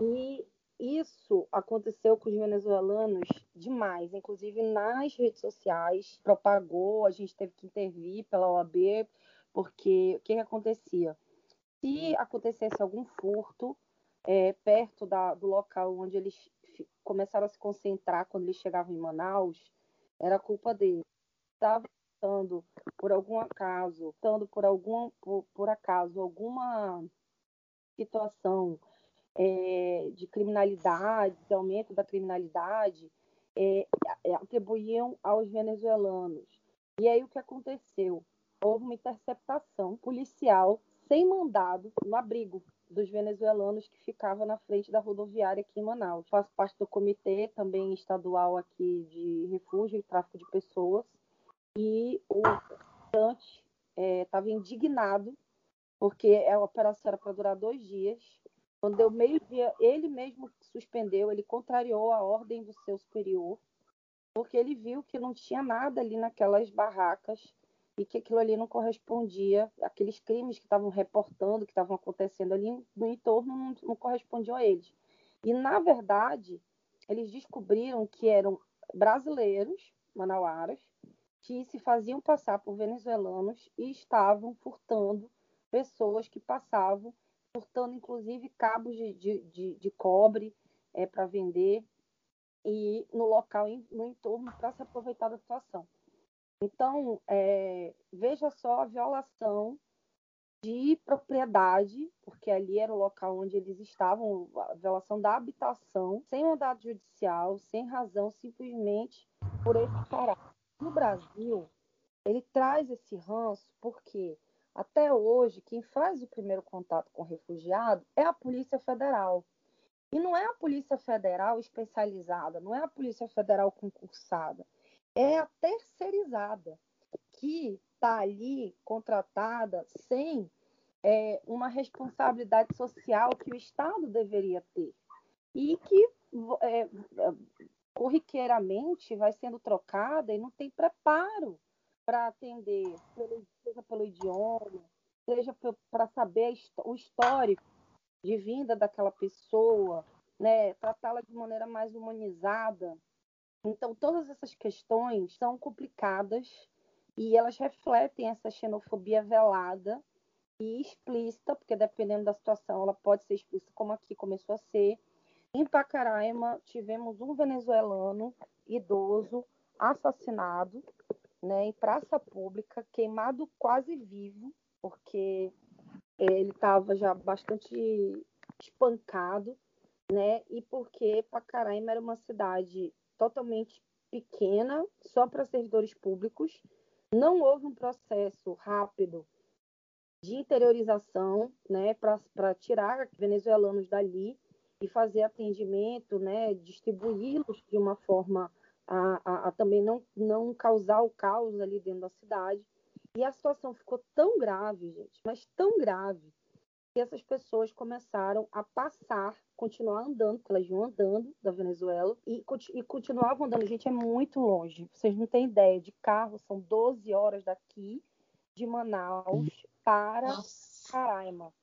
E isso aconteceu com os venezuelanos demais, inclusive nas redes sociais, propagou, a gente teve que intervir pela OAB, porque o que, que acontecia? Se acontecesse algum furto, é, perto da, do local onde eles começaram a se concentrar quando eles chegavam em Manaus, era culpa deles. Estava estando por algum acaso, estando por algum por, por acaso alguma situação é, de criminalidade, de aumento da criminalidade, é, é, atribuíam aos venezuelanos. E aí o que aconteceu? Houve uma interceptação policial sem mandado no abrigo dos venezuelanos que ficava na frente da rodoviária aqui em Manaus. Faço parte do comitê também estadual aqui de refúgio e tráfico de pessoas. e o Dante estava é, indignado porque a operação era para durar dois dias. Quando deu meio-dia, ele mesmo suspendeu, ele contrariou a ordem do seu superior, porque ele viu que não tinha nada ali naquelas barracas e que aquilo ali não correspondia, aqueles crimes que estavam reportando, que estavam acontecendo ali no entorno, não, não correspondiam a eles. E, na verdade, eles descobriram que eram brasileiros, manauaras, que se faziam passar por venezuelanos e estavam furtando pessoas que passavam, furtando inclusive cabos de, de, de, de cobre é, para vender e no local, no entorno, para se aproveitar da situação. Então, é, veja só a violação de propriedade, porque ali era o local onde eles estavam, a violação da habitação, sem mandado judicial, sem razão, simplesmente por esse caráter. No Brasil, ele traz esse ranço porque até hoje quem faz o primeiro contato com o refugiado é a Polícia Federal. E não é a Polícia Federal especializada, não é a Polícia Federal concursada é a terceirizada, que está ali contratada sem é, uma responsabilidade social que o Estado deveria ter e que é, corriqueiramente vai sendo trocada e não tem preparo para atender, seja pelo idioma, seja para saber o histórico de vinda daquela pessoa, né, tratá-la de maneira mais humanizada. Então, todas essas questões são complicadas e elas refletem essa xenofobia velada e explícita, porque dependendo da situação, ela pode ser explícita, como aqui começou a ser. Em Pacaraima, tivemos um venezuelano idoso assassinado né, em praça pública, queimado quase vivo, porque ele estava já bastante espancado, né, e porque Pacaraima era uma cidade totalmente pequena, só para servidores públicos. Não houve um processo rápido de interiorização, né, para tirar venezuelanos dali e fazer atendimento, né, distribuí-los de uma forma a, a, a, também não, não causar o caos ali dentro da cidade. E a situação ficou tão grave, gente, mas tão grave, que essas pessoas começaram a passar, continuar andando, porque elas iam andando da Venezuela e, e continuavam andando. Gente, é muito longe. Vocês não têm ideia. De carro, são 12 horas daqui, de Manaus para Nossa. Caraima.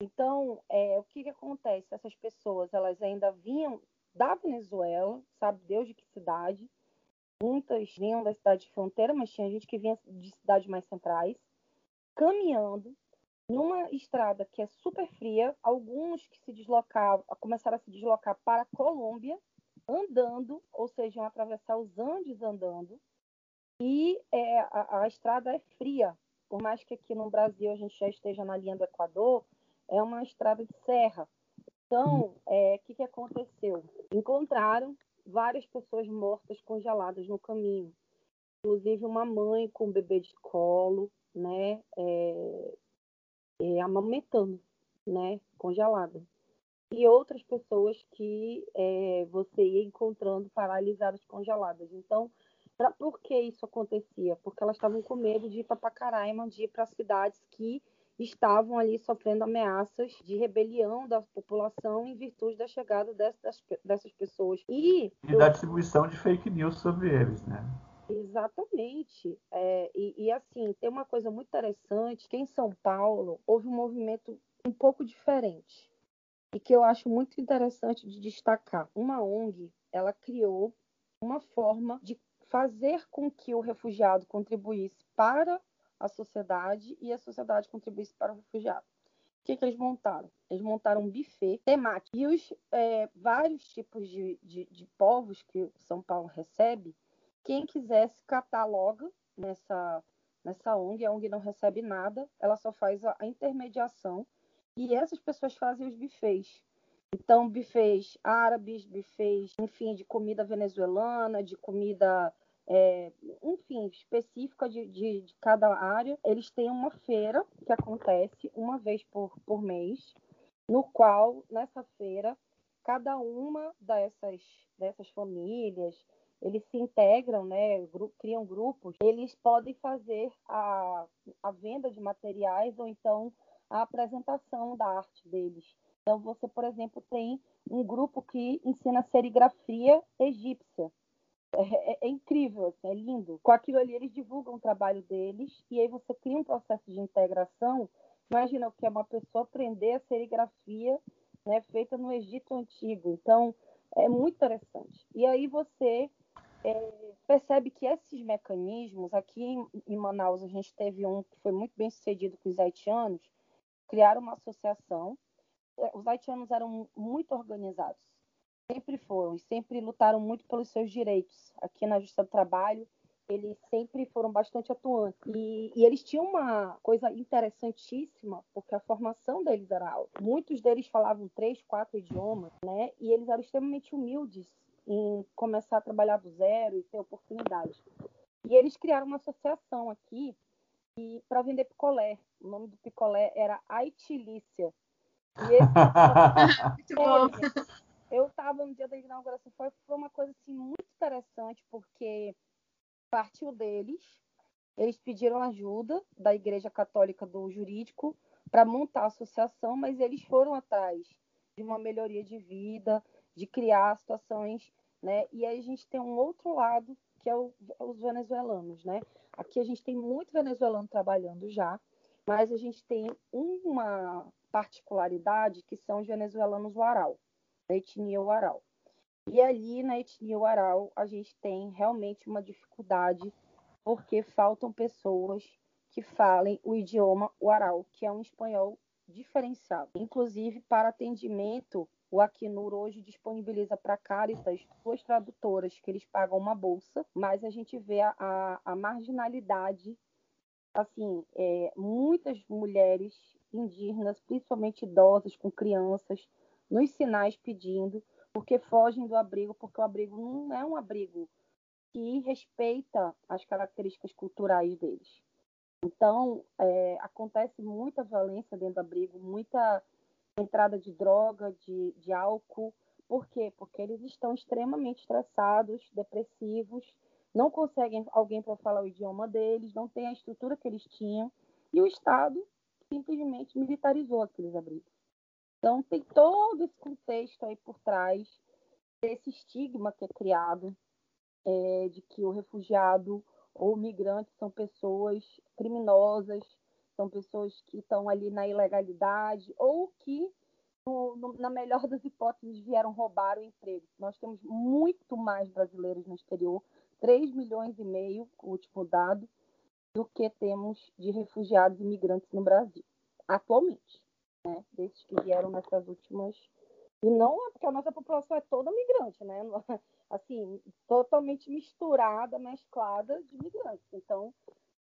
Então, é, o que, que acontece? Essas pessoas, elas ainda vinham da Venezuela, sabe Deus de que cidade. Muitas vinham da cidade de fronteira, mas tinha gente que vinha de cidades mais centrais, caminhando numa estrada que é super fria, alguns que se deslocavam, começaram a se deslocar para a Colômbia, andando, ou seja, iam atravessar os Andes andando, e é, a, a, estrada é fria, por mais que aqui no Brasil a gente já esteja na linha do Equador, é uma estrada de serra. Então, o é, que, que aconteceu? Encontraram várias pessoas mortas congeladas no caminho, inclusive uma mãe com um bebê de colo, né? É, é, amamentando, né, congelada. E outras pessoas que é, você ia encontrando paralisadas, congeladas. Então, pra, por que isso acontecia? Porque elas estavam com medo de ir para Pacaraima, de ir para cidades que estavam ali sofrendo ameaças de rebelião da população em virtude da chegada dessas, dessas pessoas. E, e da distribuição de fake news sobre eles, né? Exatamente. É, e, e, assim, tem uma coisa muito interessante, que em São Paulo houve um movimento um pouco diferente e que eu acho muito interessante de destacar. Uma ONG, ela criou uma forma de fazer com que o refugiado contribuísse para a sociedade e a sociedade contribuísse para o refugiado. O que, que eles montaram? Eles montaram um buffet temático. E os é, vários tipos de, de, de povos que São Paulo recebe, quem quisesse cataloga nessa, nessa ONG, a ONG não recebe nada, ela só faz a, a intermediação e essas pessoas fazem os bufês. Então, bufês árabes, bufês, enfim, de comida venezuelana, de comida, é, enfim, específica de, de, de, cada área. Eles têm uma feira que acontece uma vez por, por mês, no qual, nessa feira, cada uma dessas, dessas famílias, eles se integram, né, criam grupos, eles podem fazer a, a venda de materiais ou então a apresentação da arte deles. Então, você, por exemplo, tem um grupo que ensina serigrafia egípcia. É, é, é, incrível, assim, é lindo. Com aquilo ali, eles divulgam o trabalho deles e aí você cria um processo de integração. Imagina o que é uma pessoa aprender a serigrafia né, feita no Egito Antigo. Então, é muito interessante. E aí você é, percebe que esses mecanismos, aqui em, em, Manaus, a gente teve um que foi muito bem sucedido com os haitianos, criaram uma associação. É, os haitianos eram muito organizados, sempre foram, e sempre lutaram muito pelos seus direitos. Aqui na Justiça do Trabalho, eles sempre foram bastante atuantes. E, e, eles tinham uma coisa interessantíssima, porque a formação deles era alta. Muitos deles falavam três, quatro idiomas, né? E eles eram extremamente humildes em começar a trabalhar do zero e ter oportunidades. E eles criaram uma associação aqui para vender picolé. O nome do picolé era Aitilícia. E esse... [LAUGHS] muito bom. É, eu estava no dia da inauguração, foi, foi uma coisa assim, muito interessante, porque partiu deles, eles pediram ajuda da Igreja Católica do Jurídico para montar a associação, mas eles foram atrás de uma melhoria de vida, de criar situações, né? E aí a gente tem um outro lado que é o, os venezuelanos, né? Aqui a gente tem muito venezuelano trabalhando já, mas a gente tem uma particularidade que são os venezuelanos Uaral, da etnia Uaral. E ali na etnia Uaral a gente tem realmente uma dificuldade porque faltam pessoas que falem o idioma Uaral, que é um espanhol diferenciado. Inclusive, para atendimento o Acnur hoje disponibiliza para Caritas duas tradutoras que eles pagam uma bolsa, mas a gente vê a, a, a marginalidade, assim, é, muitas mulheres indígenas, principalmente idosas com crianças, nos sinais pedindo, porque fogem do abrigo, porque o abrigo não é um abrigo que respeita as características culturais deles. Então, é, acontece muita violência dentro do abrigo, muita entrada de droga, de, de álcool. Por quê? Porque eles estão extremamente estressados, depressivos, não conseguem alguém para falar o idioma deles, não tem a estrutura que eles tinham, e o Estado simplesmente militarizou aqueles abrigos. Então, tem todo esse contexto aí por trás desse estigma que é criado é, de que o refugiado ou o migrante são pessoas criminosas, são pessoas que estão ali na ilegalidade ou que, no, no, na melhor das hipóteses, vieram roubar o emprego. Nós temos muito mais brasileiros no exterior, 3 milhões e meio, o último dado, do que temos de refugiados e imigrantes no Brasil, atualmente, né? desses que vieram nessas últimas. E não é porque a nossa população é toda migrante, né? [LAUGHS] Assim, totalmente misturada, mesclada de migrantes. Então,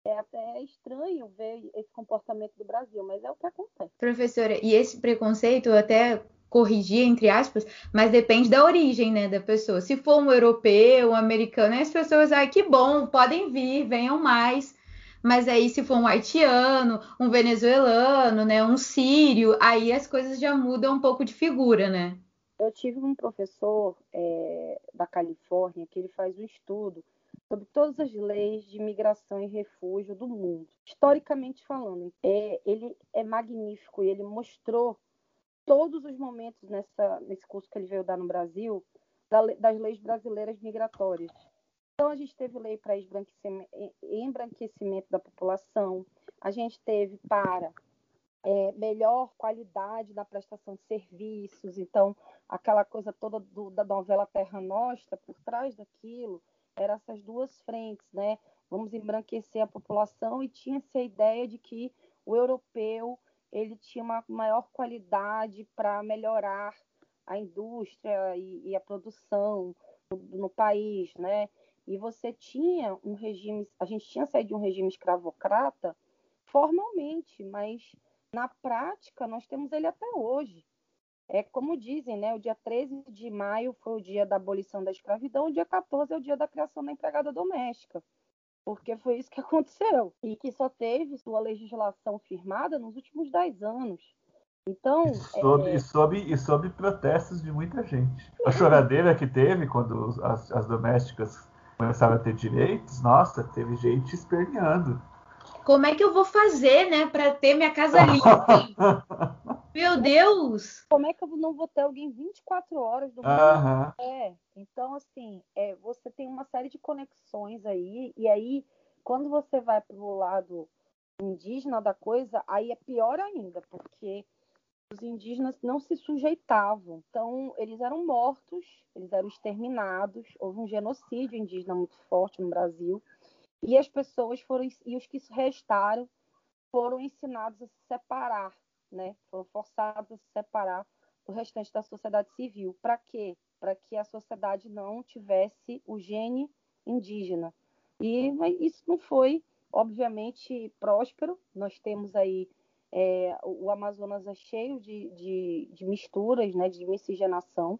é até estranho ver esse comportamento do Brasil, mas é o que acontece. Professora, e esse preconceito, eu até corrigir, entre aspas, mas depende da origem, né, da pessoa. Se for um europeu, um americano, as pessoas, ai, que bom, podem vir, venham mais. Mas aí, se for um haitiano, um venezuelano, né, um sírio, aí as coisas já mudam um pouco de figura, né? Eu tive um professor é, da Califórnia que ele faz um estudo sobre todas as leis de migração e refúgio do mundo. Historicamente falando, é, ele é magnífico e ele mostrou todos os momentos nessa, nesse curso que ele veio dar no Brasil da, das leis brasileiras migratórias. Então, a gente teve lei para embranquecimento da população, a gente teve para é, melhor qualidade da prestação de serviços, então, aquela coisa toda do, da novela Terra Nostra, por trás daquilo, eram essas duas frentes, né? Vamos embranquecer a população e tinha-se a ideia de que o europeu ele tinha uma maior qualidade para melhorar a indústria e, e a produção no, no, país, né? E você tinha um regime, a gente tinha saído de um regime escravocrata formalmente, mas na prática nós temos ele até hoje. É como dizem, né? O dia 13 de maio foi o dia da abolição da escravidão, o dia 14 é o dia da criação da empregada doméstica. Porque foi isso que [LAUGHS] aconteceu. E que só teve sua legislação firmada nos últimos 10 anos. Então. E sob, é... e, sob, e sob protestos de muita gente. A choradeira que teve quando as, as domésticas começaram a ter direitos, nossa, teve gente esperneando. Como é que eu vou fazer, né, para ter minha casa limpa? [LAUGHS] Meu Deus! Como é que eu não vou ter alguém 24 horas do mundo? É, então assim, é, você tem uma série de conexões aí, e aí quando você vai para o lado indígena da coisa, aí é pior ainda, porque os indígenas não se sujeitavam. Então, eles eram mortos, eles eram exterminados, houve um genocídio indígena muito forte no Brasil. E as pessoas foram e os que restaram foram ensinados a se separar, né? Foram forçados a se separar do restante da sociedade civil. Para quê? Para que a sociedade não tivesse o gene indígena. E isso não foi, obviamente, próspero. Nós temos aí é, o Amazonas é cheio de, de, de, misturas, né, de miscigenação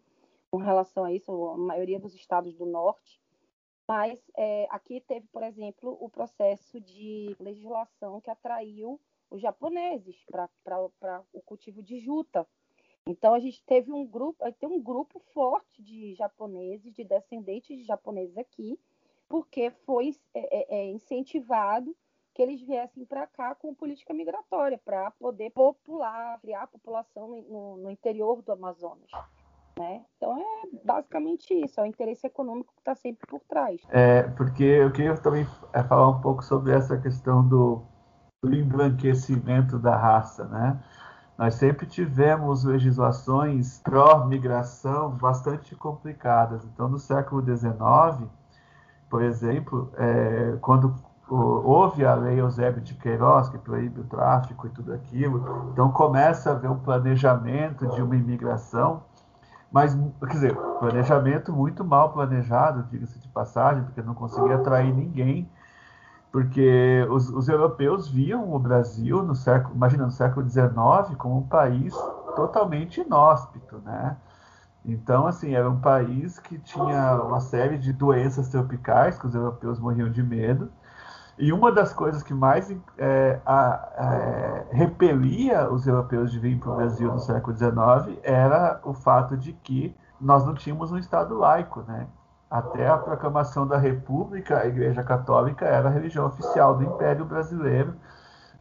com relação a isso, a maioria dos estados do norte. Mas é, aqui teve, por exemplo, o processo de legislação que atraiu os japoneses para o cultivo de juta. Então a gente teve um grupo, tem um grupo forte de japoneses, de descendentes de japoneses aqui, porque foi é, é, é incentivado que eles viessem para cá com política migratória, para poder popular, criar população no, no interior do Amazonas. Né? Então é basicamente isso, é o interesse econômico que está sempre por trás. É, porque eu queria também é, falar um pouco sobre essa questão do, do embranquecimento da raça, né? Nós sempre tivemos legislações pró-migração bastante complicadas. Então, no século XIX, por exemplo, é, quando houve a lei Eusébio de Queiroz, que proíbe o tráfico e tudo aquilo, então começa a haver um planejamento de uma imigração mas, quer dizer, planejamento muito mal planejado, diga-se de passagem, porque não conseguia atrair ninguém, porque os, os, europeus viam o Brasil no século, imagina, no século XIX, como um país totalmente inóspito, né? Então, assim, era um país que tinha uma série de doenças tropicais que os europeus morriam de medo, e uma das coisas que mais é, a, é, repelia os europeus de vir para o Brasil no século XIX era o fato de que nós não tínhamos um Estado laico, né? Até a proclamação da República, a Igreja Católica era a religião oficial do Império Brasileiro.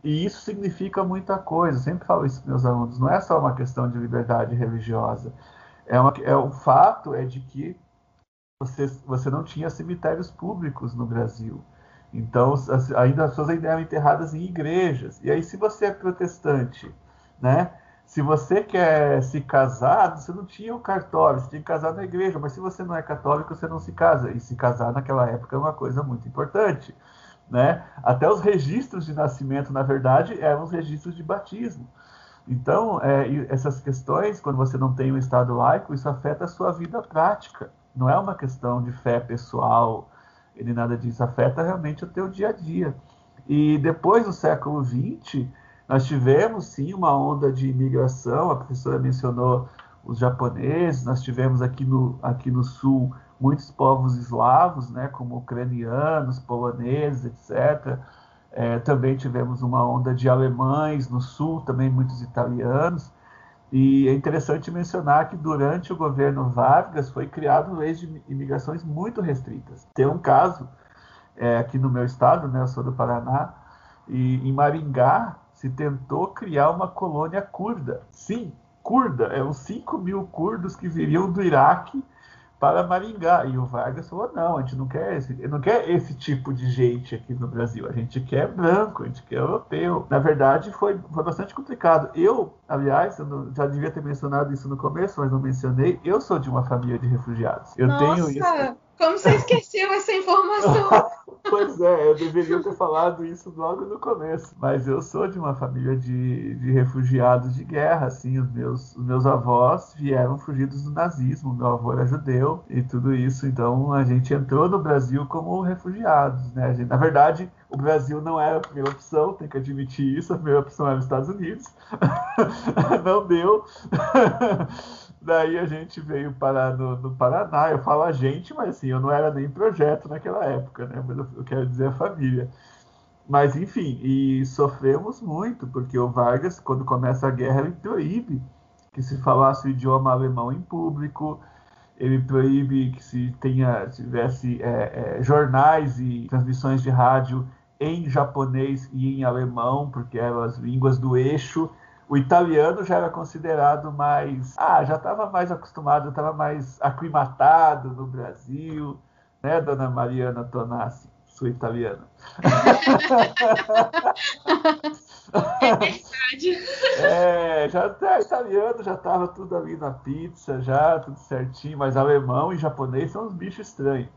E isso significa muita coisa. Eu sempre falo isso para meus alunos. Não é só uma questão de liberdade religiosa. É, uma, é o fato é de que você, você não tinha cemitérios públicos no Brasil. Então, ainda as pessoas ainda eram enterradas em igrejas. E aí, se você é protestante, né? Se você quer se casar, você não tinha o cartório, você tinha que casar na igreja. Mas se você não é católico, você não se casa. E se casar naquela época é uma coisa muito importante. Né? Até os registros de nascimento, na verdade, eram os registros de batismo. Então, é, essas questões, quando você não tem um Estado laico, isso afeta a sua vida prática. Não é uma questão de fé pessoal, ele nada disso afeta realmente o teu dia a dia. E depois do século XX, nós tivemos sim uma onda de imigração, a professora mencionou os japoneses, nós tivemos aqui no, aqui no sul muitos povos eslavos, né, como ucranianos, poloneses, etc. É, também tivemos uma onda de alemães no sul, também muitos italianos. E é interessante mencionar que durante o governo Vargas foi criado leis de imigrações muito restritas. Tem um caso é, aqui no meu estado, né, eu sou do Paraná, e em Maringá se tentou criar uma colônia curda. Sim, curda, eram 5 mil curdos que viriam do Iraque para Maringá. E o Vargas falou: não, a gente não quer esse, não quer esse tipo de gente aqui no Brasil. A gente quer branco, a gente quer europeu. Na verdade, foi, foi bastante complicado. Eu, aliás, eu não, já devia ter mencionado isso no começo, mas não mencionei. Eu sou de uma família de refugiados. Eu Nossa, tenho isso. Como você esqueceu essa informação? [LAUGHS] pois é, eu deveria ter falado isso logo no começo. Mas eu sou de uma família de, de refugiados de guerra, assim, os meus, os meus avós vieram fugidos do nazismo, meu avô era judeu e tudo isso, então a gente entrou no Brasil como refugiados, né? Gente, na verdade, o Brasil não era a primeira opção, tem que admitir isso, a primeira opção era os Estados Unidos. [LAUGHS] não deu. [LAUGHS] Daí a gente veio parar no, no, Paraná. Eu falo a gente, mas assim, eu não era nem projeto naquela época, né? Mas eu, eu quero dizer a família. Mas, enfim, e sofremos muito, porque o Vargas, quando começa a guerra, ele proíbe que se falasse o idioma alemão em público, ele proíbe que se tenha, tivesse é, é, jornais e transmissões de rádio em japonês e em alemão, porque eram as línguas do eixo. O italiano já era considerado mais. Ah, já estava mais acostumado, estava mais aclimatado no Brasil, né, dona Mariana Tonassi, sua italiana. [LAUGHS] É verdade. É, já tá italiano, já estava tudo ali na pizza, já tudo certinho, mas alemão e japonês são uns bichos estranhos.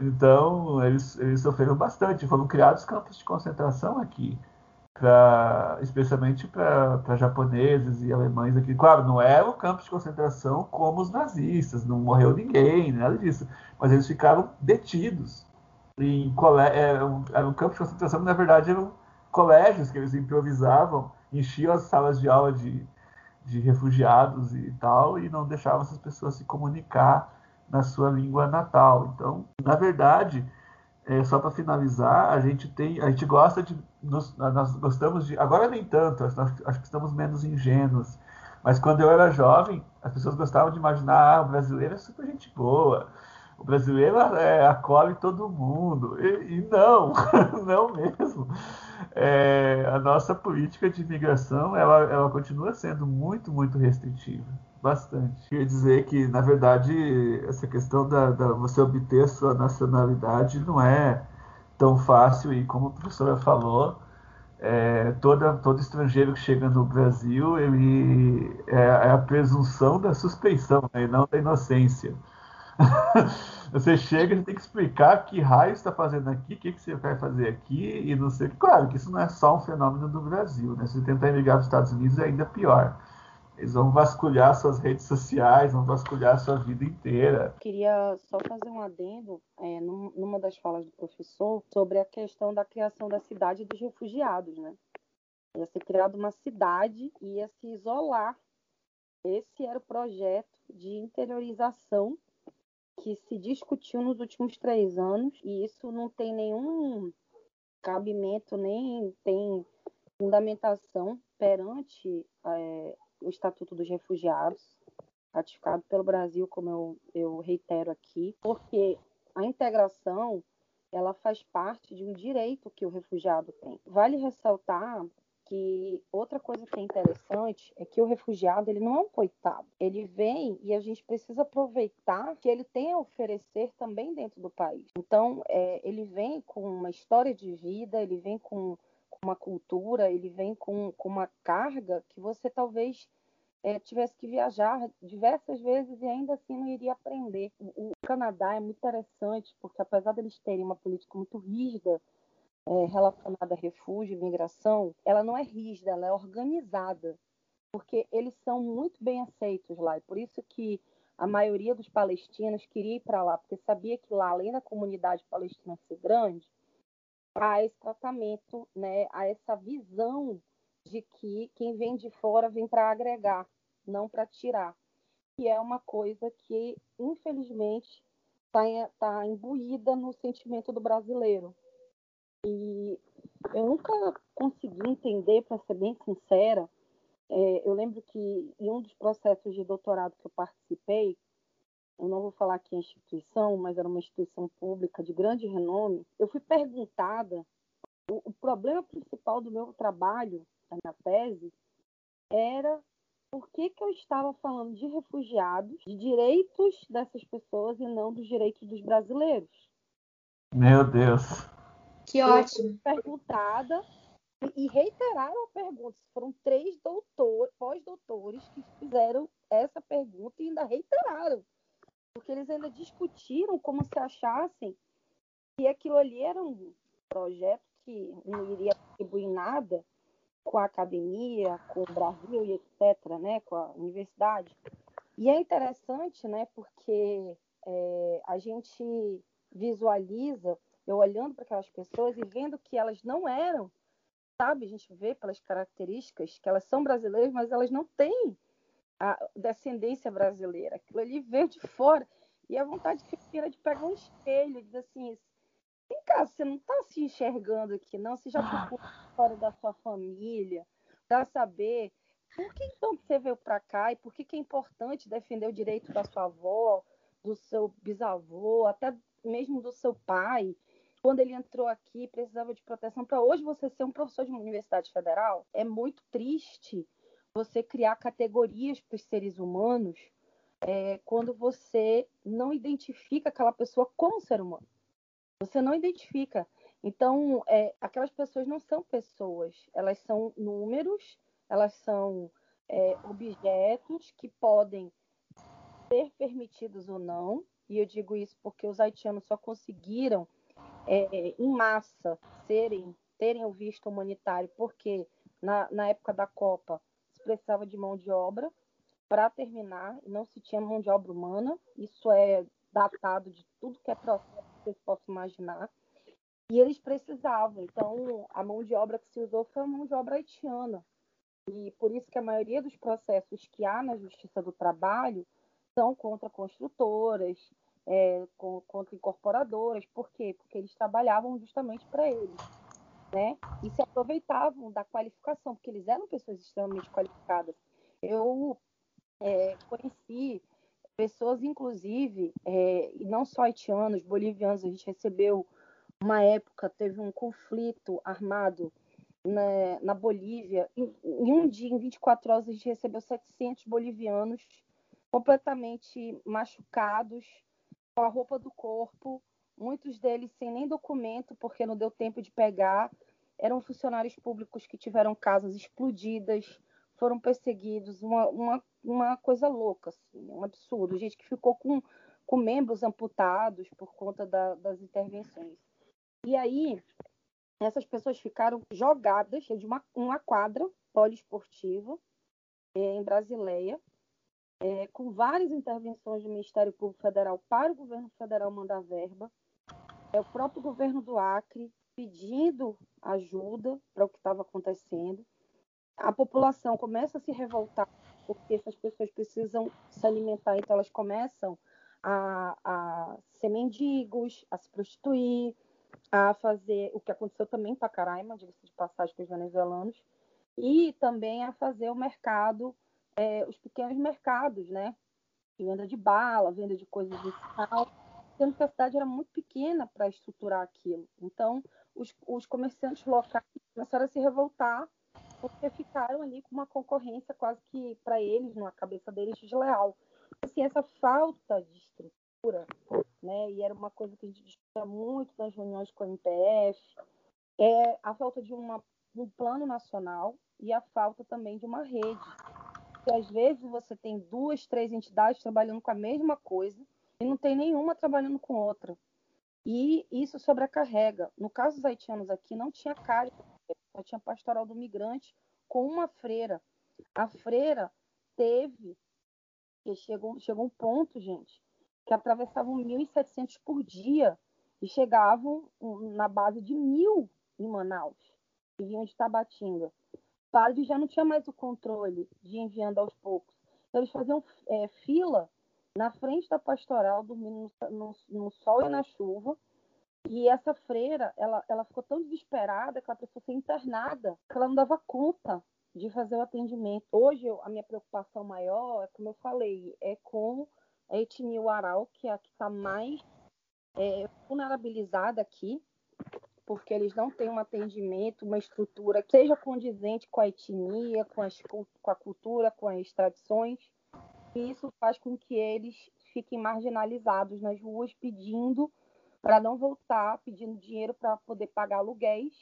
Então, eles, eles sofreram bastante. Foram criados campos de concentração aqui, pra, especialmente para japoneses e alemães aqui. Claro, não era o campo de concentração como os nazistas, não morreu ninguém, nada disso. Mas eles ficaram detidos. Em cole... era, um, era um campo de concentração na verdade, eram colégios que eles improvisavam, enchiam as salas de aula de, de refugiados e tal, e não deixavam essas pessoas se comunicar na sua língua natal. Então, na verdade, é, só para finalizar, a gente tem, a gente gosta de, nos, nós gostamos de, agora nem tanto, acho, que estamos menos ingênuos, mas quando eu era jovem, as pessoas gostavam de imaginar, ah, o brasileiro é super gente boa, o brasileiro é, acolhe todo mundo. E, e não, [LAUGHS] não mesmo. É, a nossa política de imigração ela, ela continua sendo muito, muito restritiva. Bastante. Quer dizer que, na verdade, essa questão da, da você obter a sua nacionalidade não é tão fácil e, como a professora falou, é, toda, todo estrangeiro que chega no Brasil ele é, é a presunção da suspeição né, e não da inocência. [LAUGHS] você chega e tem que explicar que raio está fazendo aqui, o que, que você vai fazer aqui e não sei. Claro que isso não é só um fenômeno do Brasil, né? Se tentar emigrar para os Estados Unidos é ainda pior. Eles vão vasculhar suas redes sociais, vão vasculhar sua vida inteira. Queria só fazer um adendo é, numa das falas do professor sobre a questão da criação da cidade dos refugiados, né? Ia ser criada uma cidade e ia se isolar. Esse era o projeto de interiorização que se discutiu nos últimos três anos e isso não tem nenhum cabimento nem tem fundamentação perante é, o Estatuto dos Refugiados, ratificado pelo Brasil, como eu, eu reitero aqui, porque a integração ela faz parte de um direito que o refugiado tem. Vale ressaltar que outra coisa que é interessante é que o refugiado ele não é um coitado. Ele vem e a gente precisa aproveitar que ele tem a oferecer também dentro do país. Então, é, ele vem com uma história de vida, ele vem com, com uma cultura, ele vem com, com uma carga que você talvez é, tivesse que viajar diversas vezes e ainda assim não iria aprender. O, o Canadá é muito interessante porque apesar deles terem uma política muito rígida é, relacionada a refúgio e migração, ela não é rígida, ela é organizada, porque eles são muito bem aceitos lá. E por isso que a maioria dos palestinos queria ir para lá, porque sabia que lá, além da comunidade palestina ser grande, há esse tratamento, né, há essa visão de que quem vem de fora vem para agregar, não para tirar. E é uma coisa que, infelizmente, está tá imbuída no sentimento do brasileiro. E eu nunca consegui entender, para ser bem sincera, é, eu lembro que em um dos processos de doutorado que eu participei, eu não vou falar aqui a instituição, mas era uma instituição pública de grande renome, eu fui perguntada, o, o problema principal do meu trabalho, da minha tese, era por que, que eu estava falando de refugiados, de direitos dessas pessoas e não dos direitos dos brasileiros. Meu Deus. Que ótimo. Perguntada e reiteraram a pergunta. Foram três doutor, pós-doutores que fizeram essa pergunta e ainda reiteraram. Porque eles ainda discutiram como se achassem que aquilo ali era um projeto que não iria contribuir nada com a academia, com o Brasil e etc., né, com a universidade. E é interessante, né, porque é, a gente visualiza eu olhando para aquelas pessoas e vendo que elas não eram, sabe? A gente vê pelas características que elas são brasileiras, mas elas não têm a descendência brasileira. Aquilo ali veio de fora. E a vontade que era de pegar um espelho e dizer assim: quem cá, você não está se enxergando aqui, não? Você já procurou a história da sua família para saber por que então você veio para cá e por que, que é importante defender o direito da sua avó, do seu bisavô, até mesmo do seu pai, quando ele entrou aqui precisava de proteção para hoje você ser um professor de uma universidade federal. É muito triste você criar categorias para os seres humanos é, quando você não identifica aquela pessoa como ser humano. Você não identifica. Então, é, aquelas pessoas não são pessoas, elas são números, elas são é, objetos que podem ser permitidos ou não. E eu digo isso porque os haitianos só conseguiram, é, em massa, serem, terem o visto humanitário, porque na, na época da Copa se precisava de mão de obra para terminar, não se tinha mão de obra humana. Isso é datado de tudo que é processo que vocês possam imaginar. E eles precisavam. Então, a mão de obra que se usou foi a mão de obra haitiana. E por isso que a maioria dos processos que há na Justiça do Trabalho são contra construtoras, é, contra incorporadoras. Por quê? Porque eles trabalhavam justamente para eles. Né? E se aproveitavam da qualificação, porque eles eram pessoas extremamente qualificadas. Eu é, conheci pessoas, inclusive, é, e não só haitianos, bolivianos, a gente recebeu uma época, teve um conflito armado na, na Bolívia. Em, em, um dia, em 24 horas, a gente recebeu 700 bolivianos completamente machucados, com a roupa do corpo, muitos deles sem nem documento, porque não deu tempo de pegar. Eram funcionários públicos que tiveram casas explodidas, foram perseguidos, uma, uma, uma coisa louca, assim, um absurdo. Gente que ficou com, com membros amputados por conta da, das intervenções. E aí, essas pessoas ficaram jogadas de uma, uma quadra poliesportiva é, em Brasileia, é, com várias intervenções do Ministério Público Federal para o governo federal mandar verba. É o próprio governo do Acre pedindo ajuda para o que estava acontecendo a população começa a se revoltar porque essas pessoas precisam se alimentar, então elas começam a, a ser mendigos, a se prostituir, a fazer o que aconteceu também para Caraima, de passagem com os venezuelanos, e também a fazer o mercado, é, os pequenos mercados, né? Venda de bala, venda de coisas de sal, sendo que a cidade era muito pequena para estruturar aquilo. Então, os, os comerciantes locais começaram a se revoltar porque ficaram ali com uma concorrência quase que para eles, na cabeça deles, desleal. Assim, essa falta de estrutura, né, e era uma coisa que a gente discutia muito nas reuniões com a MPF, é a falta de uma, um plano nacional e a falta também de uma rede. E às vezes você tem duas, três entidades trabalhando com a mesma coisa e não tem nenhuma trabalhando com outra. E isso sobrecarrega. No caso dos haitianos aqui, não tinha CARE só tinha pastoral do migrante com uma freira. A freira teve, chegou, chegou um ponto, gente, que atravessavam 1.700 por dia e chegavam na base de mil em Manaus, que vinham de Tabatinga. Padre já não tinha mais o controle de enviando aos poucos. Então, eles faziam é, fila na frente da pastoral, dormindo no, no, no sol e na chuva, e essa freira, ela, ela ficou tão desesperada que ela precisou ser internada, que ela não dava conta de fazer o atendimento. Hoje, a minha preocupação maior, é como eu falei, é com a etnia Uarau, que é a que está mais é, vulnerabilizada aqui, porque eles não têm um atendimento, uma estrutura que seja condizente com a etnia, com, as, com a cultura, com as tradições. E isso faz com que eles fiquem marginalizados nas ruas pedindo para não voltar pedindo dinheiro para poder pagar aluguéis,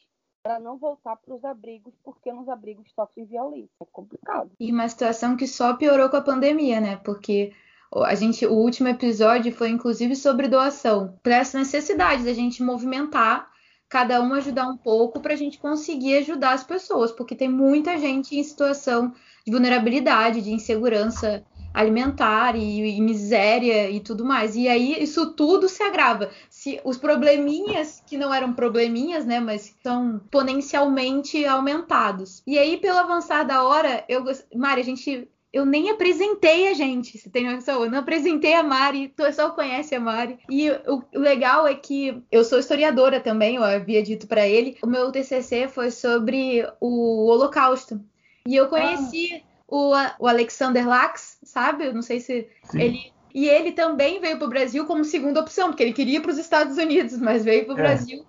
para não voltar para os abrigos, porque nos abrigos sofrem violência. É complicado. E uma situação que só piorou com a pandemia, né? Porque a gente, o último episódio foi inclusive sobre doação, para essa necessidade da gente movimentar, cada um ajudar um pouco para a gente conseguir ajudar as pessoas, porque tem muita gente em situação de vulnerabilidade, de insegurança alimentar e, e, miséria e tudo mais. E aí isso tudo se agrava. Se os probleminhas que não eram probleminhas, né, mas são exponencialmente aumentados. E aí pelo avançar da hora, eu Mari, a gente eu nem apresentei a gente, você tem noção? Eu não apresentei a Mari, o pessoal conhece a Mari. E o, o legal é que eu sou historiadora também, eu havia dito para ele. O meu TCC foi sobre o Holocausto. E eu conheci ah. o, o Alexander Lax, sabe? Eu não sei se Sim. ele e ele também veio para o Brasil como segunda opção, porque ele queria para os Estados Unidos, mas veio para o é. Brasil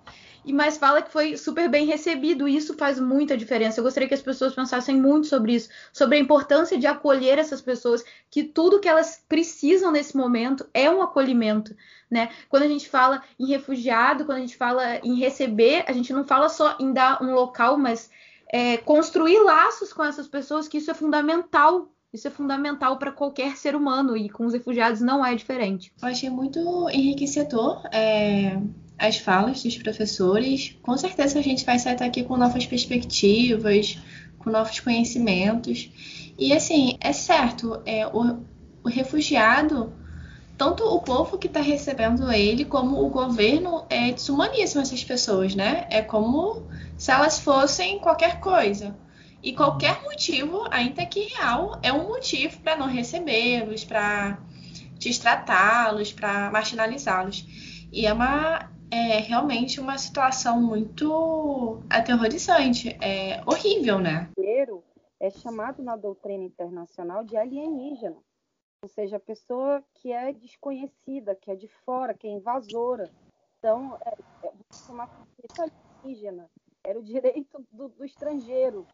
e mas fala que foi super bem recebido. E isso faz muita diferença. Eu gostaria que as pessoas pensassem muito sobre isso, sobre a importância de acolher essas pessoas, que tudo que elas precisam nesse momento é um acolhimento, né? Quando a gente fala em refugiado, quando a gente fala em receber, a gente não fala só em dar um local, mas é, construir laços com essas pessoas, que isso é fundamental isso é fundamental para qualquer ser humano e com os refugiados não é diferente. Eu achei muito enriquecedor é, as falas dos professores. Com certeza a gente vai sair daqui com novas perspectivas, com novos conhecimentos. E assim, é certo, é, o, o refugiado, tanto o povo que está recebendo ele, como o governo, é, desumanizam essas pessoas, né? É como se elas fossem qualquer coisa. E qualquer motivo, ainda que real, é um motivo para não recebê-los, para destratá-los, para marginalizá-los. E é uma é realmente uma situação muito aterrorizante, é horrível, né? O é chamado na doutrina internacional de alienígena, ou seja, a pessoa que é desconhecida, que é de fora, que é invasora. Então, é, é chamar alienígena era o direito do, do estrangeiro,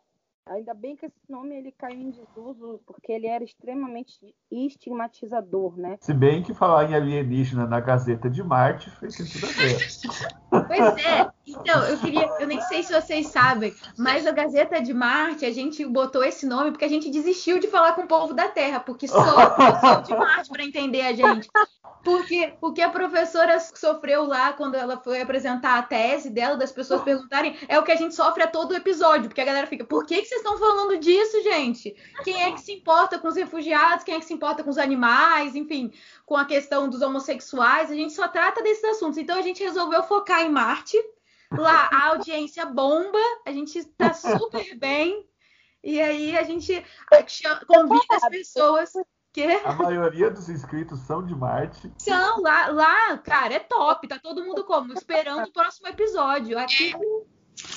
Ainda bem que esse nome ele caiu em desuso, porque ele era extremamente estigmatizador, né? Se bem que falar em alienígena na Gazeta de Marte fez tudo a ver. Pois é. Então, eu queria, eu nem sei se vocês sabem, mas a Gazeta de Marte, a gente botou esse nome porque a gente desistiu de falar com o povo da Terra, porque só o povo de Marte para entender a gente. Porque o que a professora sofreu lá quando ela foi apresentar a tese dela, das pessoas perguntarem, é o que a gente sofre a todo episódio, porque a galera fica, por que, que vocês estão falando disso, gente? Quem é que se importa com os refugiados? Quem é que se importa com os animais? Enfim, com a questão dos homossexuais? A gente só trata desses assuntos. Então a gente resolveu focar em Marte. Lá a audiência bomba, a gente está super bem. E aí a gente convida as pessoas que? A maioria dos inscritos são de Marte. São, lá, lá, cara, é top. Tá todo mundo como? Esperando o próximo episódio. Aqui.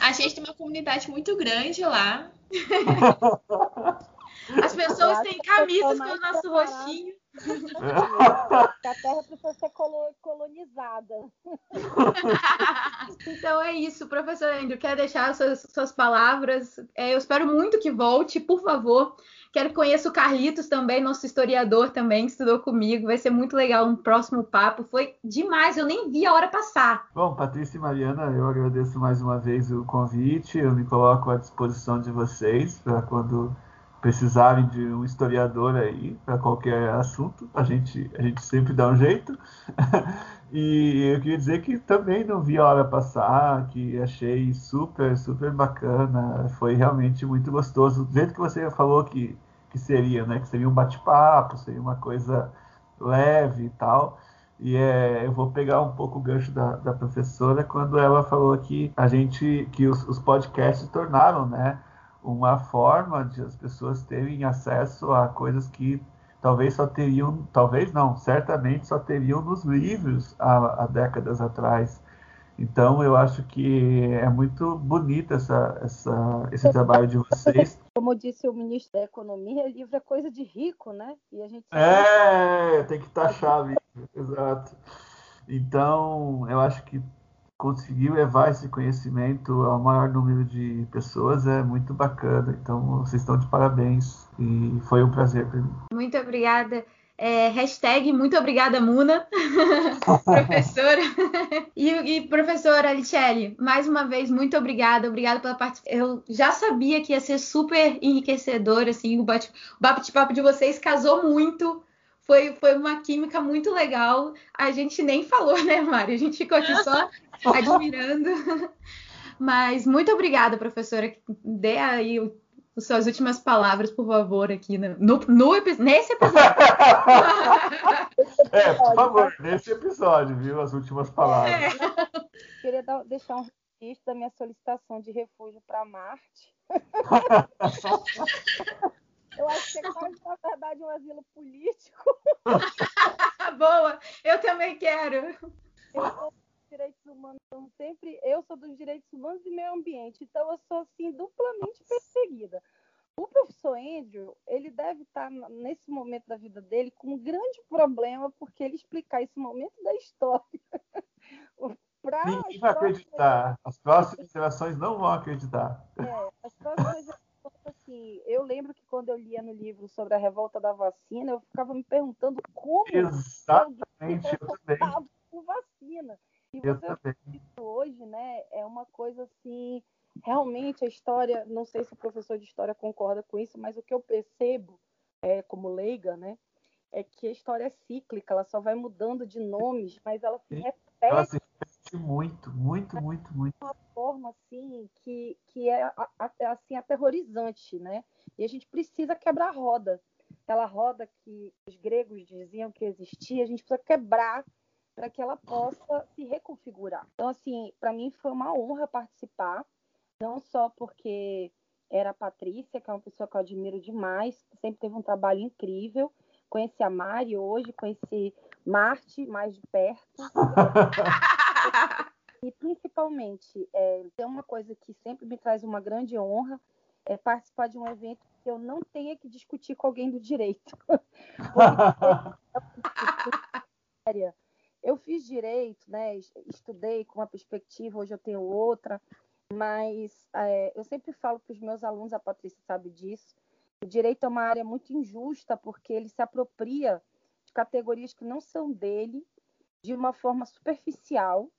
A gente tem uma comunidade muito grande lá. [LAUGHS] As pessoas têm camisas com o nosso rostinho. [LAUGHS] a Terra precisa ser colonizada. [LAUGHS] então é isso, professor Andrew. Quer deixar suas, suas palavras? É, eu espero muito que volte, por favor. Quero que conheça o Carlitos também, nosso historiador também, que estudou comigo. Vai ser muito legal um próximo papo. Foi demais, eu nem vi a hora passar. Bom, Patrícia e Mariana, eu agradeço mais uma vez o convite. Eu me coloco à disposição de vocês para quando precisarem de um historiador aí para qualquer assunto, a gente, a gente sempre dá um jeito. [LAUGHS] e eu queria dizer que também não vi a hora passar, que achei super, super bacana. Foi realmente muito gostoso. Do jeito que você falou que que seria, né? Que seria um bate-papo, seria uma coisa leve e tal. E é, eu vou pegar um pouco o gancho da, da professora quando ela falou que a gente, que os, os podcasts tornaram, né? Uma forma de as pessoas terem acesso a coisas que talvez só teriam, talvez não, certamente só teriam nos livros há, há décadas atrás. Então, eu acho que é muito bonito essa, essa, esse trabalho de vocês. Como disse o ministro da Economia, livro é coisa de rico, né? E a gente é, tem que taxar livro, exato. Então, eu acho que conseguir levar esse conhecimento ao maior número de pessoas é muito bacana. Então, vocês estão de parabéns e foi um prazer para mim. Muito obrigada. É, hashtag muito obrigada, Muna, [LAUGHS] professora. e, e, professora Alicelli, mais uma vez, muito obrigada, obrigada pela participação. Eu já sabia que ia ser super enriquecedor, assim, o bate-papo de vocês casou muito. Foi, foi uma química muito legal. A gente nem falou, né, Mari? A gente ficou aqui só [LAUGHS] admirando. Mas muito obrigada, professora. Dê aí o suas últimas palavras, por favor, aqui no, no, no nesse episódio. [LAUGHS] é, por favor, nesse episódio, viu? As últimas palavras. É. Queria dar, deixar um registro da minha solicitação de refúgio para Marte. [LAUGHS] Eu acho que é quase, na verdade, um asilo político. Boa! Eu também quero. Eu direitos humanos, então sempre. Eu sou dos direitos humanos e meio ambiente, então eu sou, assim, duplamente perseguida. O professor Andrew, ele deve estar nesse momento da vida dele com um grande problema, porque ele explicar esse momento da história. [LAUGHS] pra Ninguém vai acreditar. As próximas gerações não vão acreditar. É, as próximas assim, eu lembro que quando eu lia no livro sobre a revolta da vacina, eu ficava me perguntando como Exatamente, eu também. com vacina. E eu você também. hoje, né, é uma coisa assim, realmente a história, não sei se o professor de história concorda com isso, mas o que eu percebo, é, como leiga, né, é que a história é cíclica, ela só vai mudando de nomes, mas ela se repete. Ela se repete muito, muito, muito, muito. De uma forma assim que, que é, é assim aterrorizante, né? E a gente precisa quebrar a roda. Aquela roda que os gregos diziam que existia, a gente precisa quebrar para que ela possa se reconfigurar. Então, assim, para mim foi uma honra participar, não só porque era a Patrícia, que é uma pessoa que eu admiro demais, sempre teve um trabalho incrível. Conheci a Mari hoje, conheci Marte mais de perto. [LAUGHS] e principalmente, é, tem uma coisa que sempre me traz uma grande honra, é participar de um evento que eu não tenha que discutir com alguém do direito. [LAUGHS] eu fiz direito, né? Estudei com uma perspectiva, hoje eu tenho outra, mas é, eu sempre falo para os meus alunos, a Patrícia sabe disso, o direito é uma área muito injusta porque ele se apropria de categorias que não são dele de uma forma superficial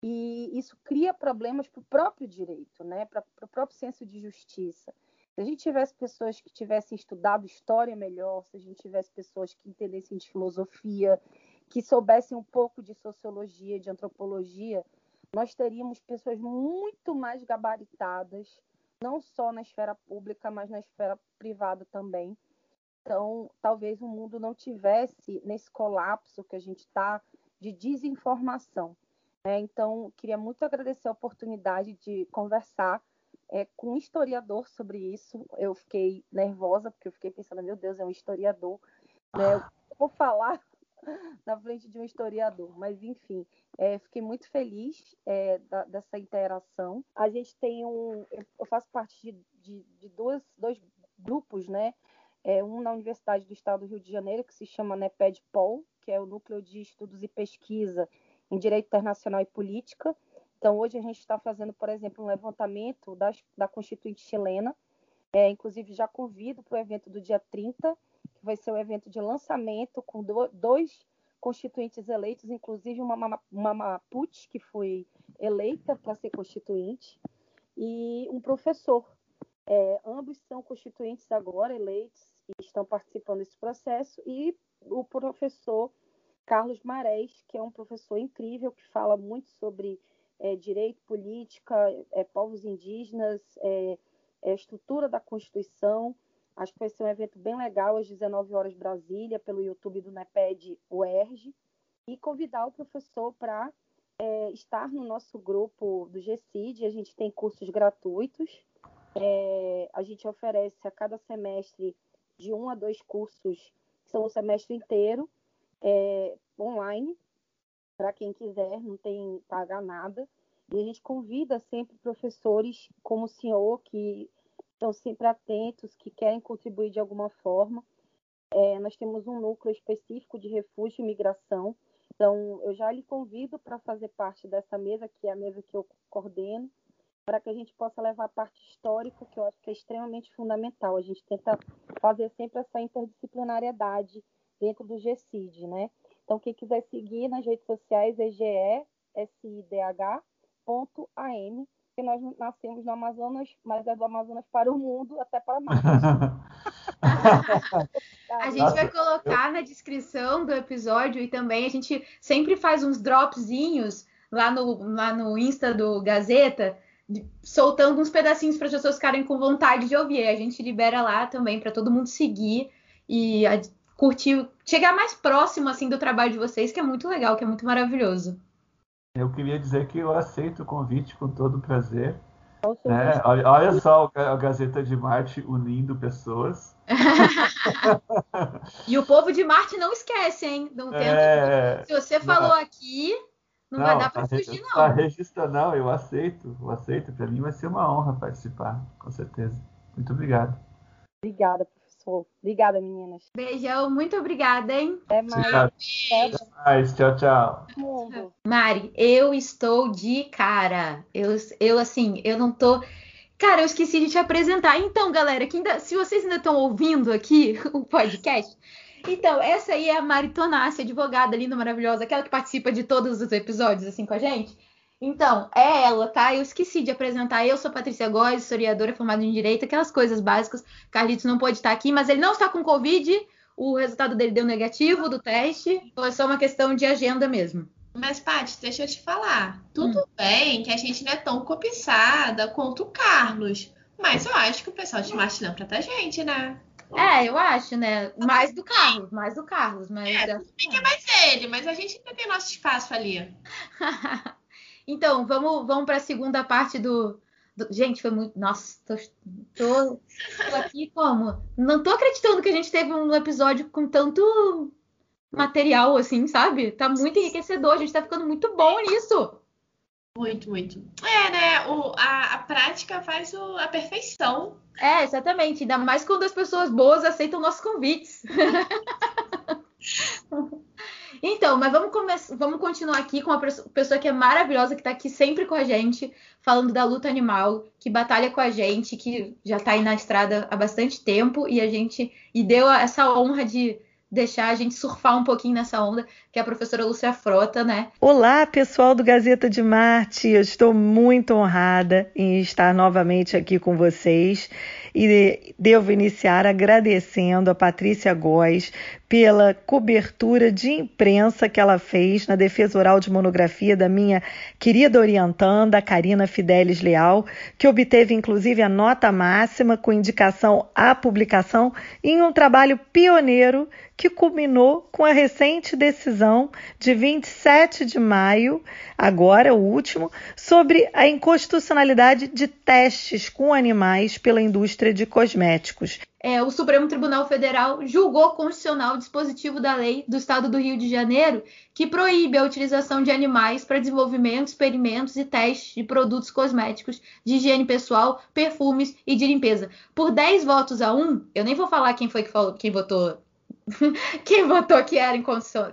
e isso cria problemas para o próprio direito, né? para o próprio senso de justiça. Se a gente tivesse pessoas que tivessem estudado história melhor, se a gente tivesse pessoas que entendessem de filosofia, que soubessem um pouco de sociologia, de antropologia, nós teríamos pessoas muito mais gabaritadas, não só na esfera pública, mas na esfera privada também. Então, talvez o mundo não tivesse nesse colapso que a gente está de desinformação. É, então, queria muito agradecer a oportunidade de conversar é, com um historiador sobre isso. Eu fiquei nervosa, porque eu fiquei pensando, meu Deus, é um historiador. Né? Eu vou falar [LAUGHS] na frente de um historiador. Mas, enfim, é, fiquei muito feliz é, da, dessa interação. A gente tem um. Eu faço parte de, de, de dois, dois grupos, né? É, um na Universidade do Estado do Rio de Janeiro, que se chama NEPED-POL, que é o Núcleo de Estudos e Pesquisa em Direito Internacional e Política. Então, hoje a gente está fazendo, por exemplo, um levantamento das, da Constituinte chilena. É, inclusive, já convido para o evento do dia 30, que vai ser o um evento de lançamento com do, dois constituintes eleitos, inclusive uma, uma Mapuche, que foi eleita para ser constituinte, e um professor. É, ambos são constituintes agora, eleitos, e estão participando desse processo, e o professor Carlos Marés, que é um professor incrível, que fala muito sobre é, direito, política, é, povos indígenas, é, é estrutura da Constituição, Acho que vai ser um evento bem legal às 19 horas Brasília, pelo YouTube do NEPED UERJ, e convidar o professor para é, estar no nosso grupo do GCID. A gente tem cursos gratuitos. É, a gente oferece a cada semestre de um a dois cursos, que são o semestre inteiro, é, online, para quem quiser, não tem pagar nada. E a gente convida sempre professores como o senhor, que estão sempre atentos, que querem contribuir de alguma forma. É, nós temos um núcleo específico de refúgio e migração. Então, eu já lhe convido para fazer parte dessa mesa, que é a mesa que eu coordeno, para que a gente possa levar a parte histórica, que eu acho que é extremamente fundamental. A gente tenta fazer sempre essa interdisciplinariedade dentro do GCID, né? Então, quem quiser seguir nas redes sociais é gesidh.am porque nós nascemos no Amazonas, mas é do Amazonas para o mundo, até para mais. [LAUGHS] a gente vai colocar na descrição do episódio e também a gente sempre faz uns dropzinhos lá no, lá no Insta do Gazeta, soltando uns pedacinhos para as pessoas ficarem com vontade de ouvir. A gente libera lá também para todo mundo seguir e curtir, chegar mais próximo assim do trabalho de vocês, que é muito legal, que é muito maravilhoso. Eu queria dizer que eu aceito o convite com todo prazer. É, olha, olha, só a Gazeta de Marte unindo pessoas. [LAUGHS] e o povo de Marte não esquece, hein? Não é... Se você falou não. aqui, não, não, vai dar para fugir, não. Tá registrando, não, eu aceito, eu aceito. Para mim vai ser uma honra participar, com certeza. Muito obrigado. Obrigada, professor. Obrigada, meninas. Beijão, muito obrigada, hein? Até mais. Até mais. Tchau, tchau. Mari, eu estou de cara. Eu, eu assim, eu não tô. Cara, eu esqueci de te apresentar. Então, galera, que ainda, se vocês ainda estão ouvindo aqui [LAUGHS] o podcast, então, essa aí é a Mari Tonassi, advogada linda, maravilhosa, aquela que participa de todos os episódios assim com a gente. Então, é ela, tá? Eu esqueci de apresentar. Eu sou Patrícia Góes, historiadora formada em Direito, aquelas coisas básicas. Carlitos não pode estar aqui, mas ele não está com Covid. O resultado dele deu negativo do teste. Foi só uma questão de agenda mesmo. Mas, Paty, deixa eu te falar. Tudo hum. bem que a gente não é tão cobiçada quanto o Carlos. Mas eu acho que o pessoal de Marte não trata a gente, né? É, eu acho, né? Mais do Carlos, mais do Carlos. Mas é, tudo bem que é mais ele, mas a gente ainda tem nosso espaço ali. [LAUGHS] Então, vamos, vamos para a segunda parte do, do, Gente, foi muito. Nossa, tô, tô, tô, aqui como? Não tô acreditando que a gente teve um episódio com tanto material assim, sabe? Tá muito enriquecedor, a gente tá ficando muito bom nisso. Muito, muito. É, né? O, a, a prática faz o, a perfeição. É, exatamente. Ainda mais quando as pessoas boas aceitam nossos convites. [LAUGHS] Então, mas vamos, começar, vamos continuar aqui com uma pessoa que é maravilhosa, que está aqui sempre com a gente, falando da luta animal, que batalha com a gente, que já está aí na estrada há bastante tempo e a gente e deu essa honra de deixar a gente surfar um pouquinho nessa onda, que é a professora Lúcia Frota, né? Olá, pessoal do Gazeta de Marte. Eu estou muito honrada em estar novamente aqui com vocês e devo iniciar agradecendo a Patrícia Góes pela cobertura de imprensa que ela fez na defesa oral de monografia da minha querida orientanda, Karina Fidelis Leal, que obteve inclusive a nota máxima com indicação à publicação em um trabalho pioneiro que culminou com a recente decisão de 27 de maio, agora o último, sobre a inconstitucionalidade de testes com animais pela indústria de cosméticos. É, o Supremo Tribunal Federal julgou constitucional o dispositivo da lei do Estado do Rio de Janeiro que proíbe a utilização de animais para desenvolvimento, experimentos e testes de produtos cosméticos de higiene pessoal, perfumes e de limpeza. Por 10 votos a 1, eu nem vou falar quem foi que falou, quem votou [LAUGHS] quem votou que era,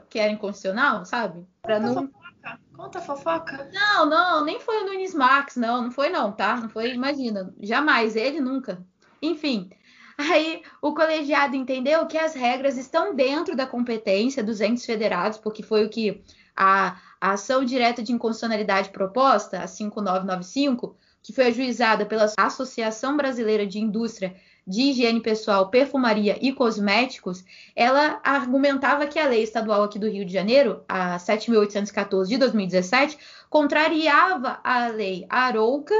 que era inconstitucional, sabe? Conta não... fofoca. Conta fofoca. Não, não, nem foi o Nunes Max, não, não foi não, tá? Não foi, imagina, jamais, ele nunca. Enfim, aí o colegiado entendeu que as regras estão dentro da competência dos entes federados, porque foi o que a, a ação direta de inconstitucionalidade proposta, a 5995, que foi ajuizada pela Associação Brasileira de Indústria de higiene pessoal, perfumaria e cosméticos, ela argumentava que a lei estadual aqui do Rio de Janeiro, a 7.814 de 2017, contrariava a lei Arouca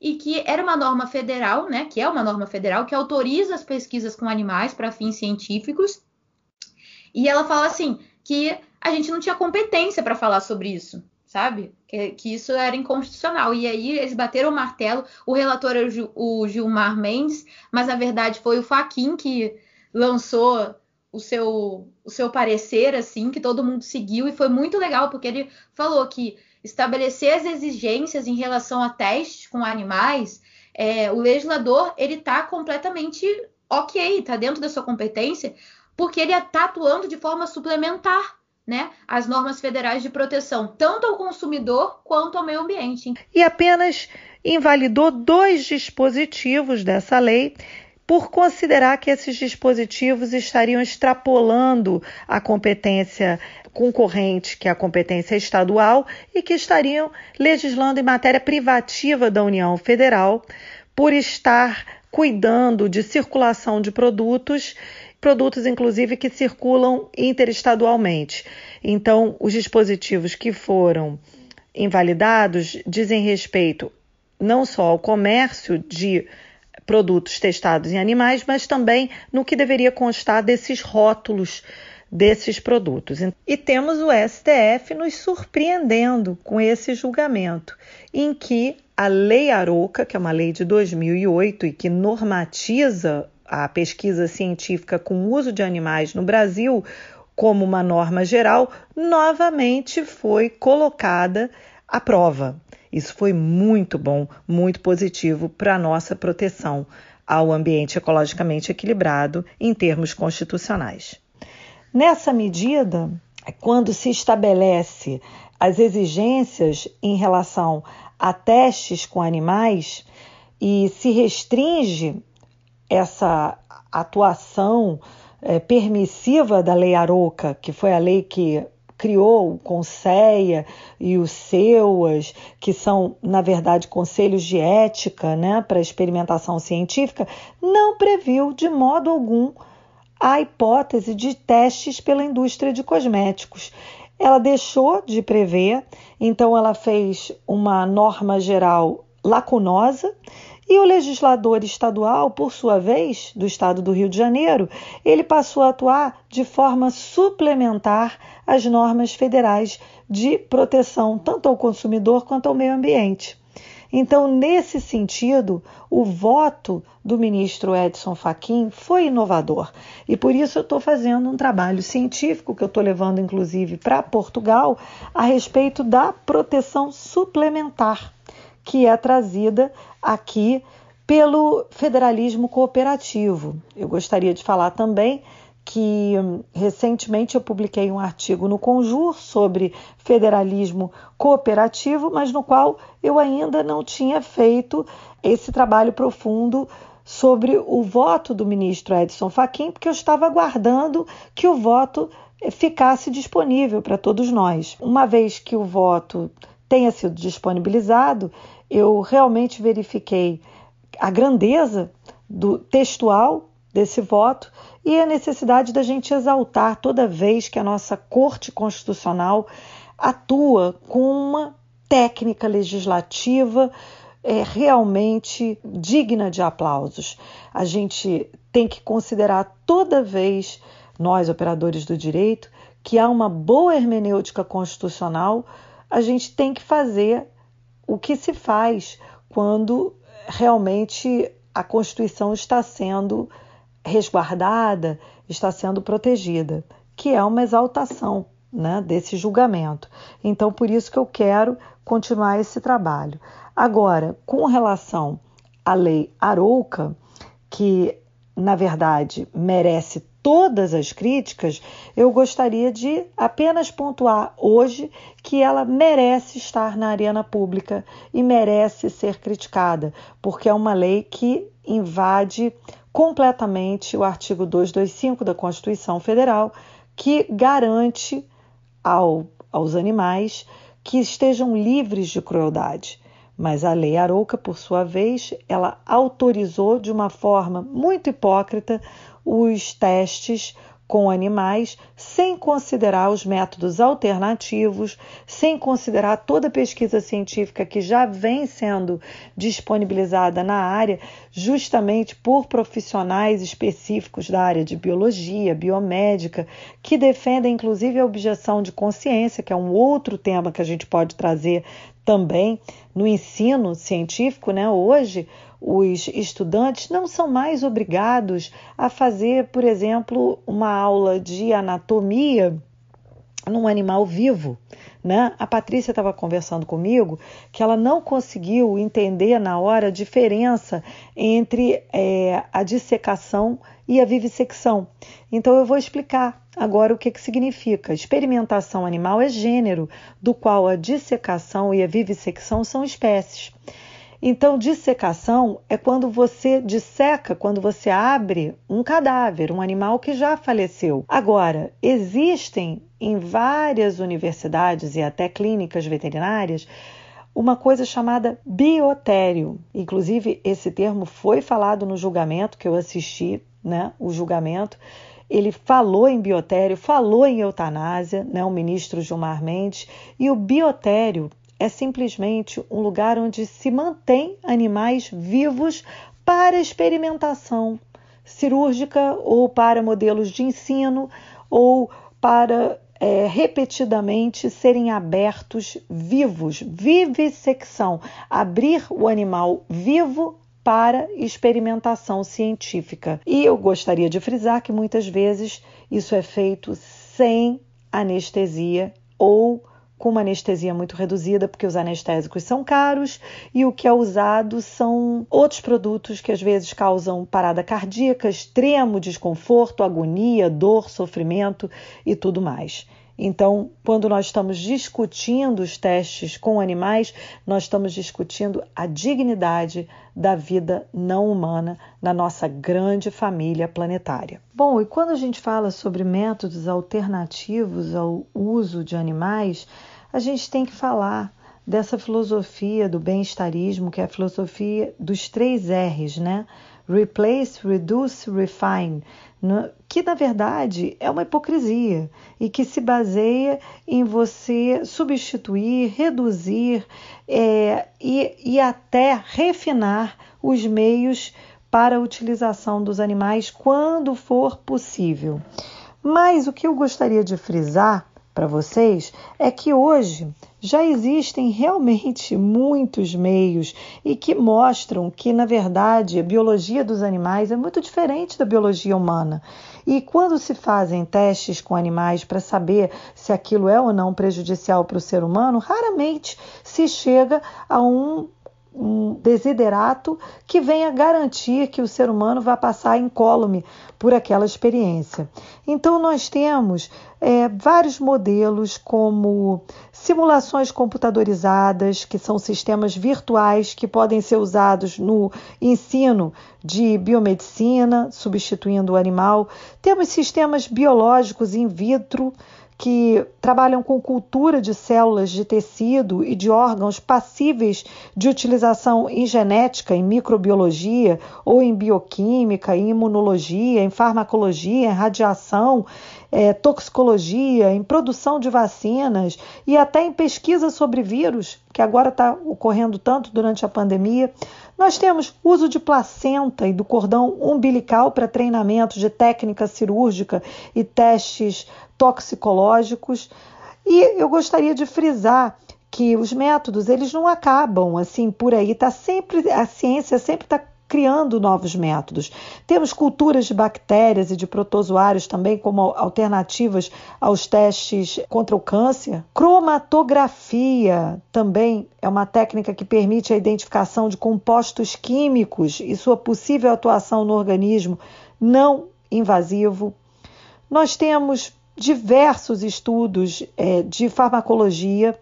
e que era uma norma federal, né, que é uma norma federal que autoriza as pesquisas com animais para fins científicos. E ela fala assim que a gente não tinha competência para falar sobre isso sabe? Que, que, isso era inconstitucional. E aí eles bateram o martelo. O relator era o Gilmar Mendes, mas na verdade foi o Faquin que lançou o seu, o seu parecer, assim, que todo mundo seguiu, e foi muito legal, porque ele falou que estabelecer as exigências em relação a testes com animais, é, o legislador ele está completamente ok, está dentro da sua competência, porque ele está atuando de forma suplementar né, as normas federais de proteção, tanto ao consumidor quanto ao meio ambiente. E apenas invalidou dois dispositivos dessa lei por considerar que esses dispositivos estariam extrapolando a competência concorrente, que é a competência estadual, e que estariam legislando em matéria privativa da União Federal, por estar cuidando de circulação de produtos produtos, inclusive, que circulam interestadualmente. Então, os dispositivos que foram invalidados dizem respeito não só ao comércio de produtos testados em animais, mas também no que deveria constar desses rótulos desses produtos. E temos o STF nos surpreendendo com esse julgamento, em que a Lei Aroca, que é uma lei de 2008 e que normatiza a pesquisa científica com uso de animais no Brasil como uma norma geral, novamente foi colocada à prova. Isso foi muito bom, muito positivo para a nossa proteção ao ambiente ecologicamente equilibrado em termos constitucionais. Nessa medida, quando se estabelece as exigências em relação a testes com animais e se restringe essa atuação é, permissiva da Lei Aroca, que foi a lei que criou o Conceia e o SEUAS, que são, na verdade, conselhos de ética né, para experimentação científica, não previu de modo algum a hipótese de testes pela indústria de cosméticos. Ela deixou de prever, então ela fez uma norma geral lacunosa e o legislador estadual, por sua vez, do estado do Rio de Janeiro, ele passou a atuar de forma suplementar às normas federais de proteção tanto ao consumidor quanto ao meio ambiente. Então, nesse sentido, o voto do ministro Edson Fachin foi inovador. E por isso eu estou fazendo um trabalho científico que eu estou levando, inclusive, para Portugal, a respeito da proteção suplementar que é trazida aqui pelo federalismo cooperativo. Eu gostaria de falar também que recentemente eu publiquei um artigo no Conjur sobre federalismo cooperativo, mas no qual eu ainda não tinha feito esse trabalho profundo sobre o voto do ministro Edson Fachin, porque eu estava aguardando que o voto ficasse disponível para todos nós. Uma vez que o voto tenha sido disponibilizado, eu realmente verifiquei a grandeza do textual desse voto e a necessidade da gente exaltar toda vez que a nossa Corte Constitucional atua com uma técnica legislativa é, realmente digna de aplausos. A gente tem que considerar toda vez, nós operadores do direito, que há uma boa hermenêutica constitucional, a gente tem que fazer o que se faz quando realmente a Constituição está sendo resguardada, está sendo protegida, que é uma exaltação né, desse julgamento. Então, por isso que eu quero continuar esse trabalho. Agora, com relação à lei Arouca, que na verdade merece todas as críticas, eu gostaria de apenas pontuar hoje que ela merece estar na arena pública e merece ser criticada, porque é uma lei que invade completamente o artigo 225 da Constituição Federal, que garante ao, aos animais que estejam livres de crueldade. Mas a lei Arouca, por sua vez, ela autorizou de uma forma muito hipócrita os testes com animais sem considerar os métodos alternativos, sem considerar toda a pesquisa científica que já vem sendo disponibilizada na área, justamente por profissionais específicos da área de biologia, biomédica, que defendem inclusive a objeção de consciência, que é um outro tema que a gente pode trazer também no ensino científico, né? Hoje, os estudantes não são mais obrigados a fazer, por exemplo, uma aula de anatomia num animal vivo. Né? A Patrícia estava conversando comigo que ela não conseguiu entender na hora a diferença entre é, a dissecação e a vivissecção. Então eu vou explicar agora o que, que significa. Experimentação animal é gênero, do qual a dissecação e a vivissecção são espécies. Então, dissecação é quando você disseca, quando você abre um cadáver, um animal que já faleceu. Agora, existem em várias universidades e até clínicas veterinárias uma coisa chamada biotério. Inclusive, esse termo foi falado no julgamento que eu assisti, né? O julgamento. Ele falou em biotério, falou em eutanásia, né? O ministro Gilmar Mendes. E o biotério é simplesmente um lugar onde se mantém animais vivos para experimentação cirúrgica ou para modelos de ensino ou para é, repetidamente serem abertos vivos, vivissecção, abrir o animal vivo para experimentação científica. E eu gostaria de frisar que muitas vezes isso é feito sem anestesia ou com uma anestesia muito reduzida, porque os anestésicos são caros e o que é usado são outros produtos que às vezes causam parada cardíaca, extremo desconforto, agonia, dor, sofrimento e tudo mais. Então, quando nós estamos discutindo os testes com animais, nós estamos discutindo a dignidade da vida não humana na nossa grande família planetária. Bom, e quando a gente fala sobre métodos alternativos ao uso de animais, a gente tem que falar dessa filosofia do bem-estarismo, que é a filosofia dos três R's, né? Replace, Reduce, Refine que na verdade é uma hipocrisia e que se baseia em você substituir, reduzir é, e, e até refinar os meios para a utilização dos animais quando for possível. Mas o que eu gostaria de frisar para vocês é que hoje já existem realmente muitos meios e que mostram que, na verdade, a biologia dos animais é muito diferente da biologia humana. E quando se fazem testes com animais para saber se aquilo é ou não prejudicial para o ser humano, raramente se chega a um um desiderato que venha garantir que o ser humano vai passar incólume por aquela experiência. Então, nós temos é, vários modelos, como simulações computadorizadas, que são sistemas virtuais que podem ser usados no ensino de biomedicina, substituindo o animal. Temos sistemas biológicos in vitro que trabalham com cultura de células de tecido e de órgãos passíveis de utilização em genética, em microbiologia ou em bioquímica, em imunologia, em farmacologia, em radiação, é, toxicologia, em produção de vacinas e até em pesquisa sobre vírus, que agora está ocorrendo tanto durante a pandemia. Nós temos uso de placenta e do cordão umbilical para treinamento de técnica cirúrgica e testes toxicológicos. E eu gostaria de frisar que os métodos eles não acabam assim por aí, tá sempre a ciência sempre está criando novos métodos. Temos culturas de bactérias e de protozoários também como alternativas aos testes contra o câncer. Cromatografia também é uma técnica que permite a identificação de compostos químicos e sua possível atuação no organismo não invasivo. Nós temos diversos estudos é, de farmacologia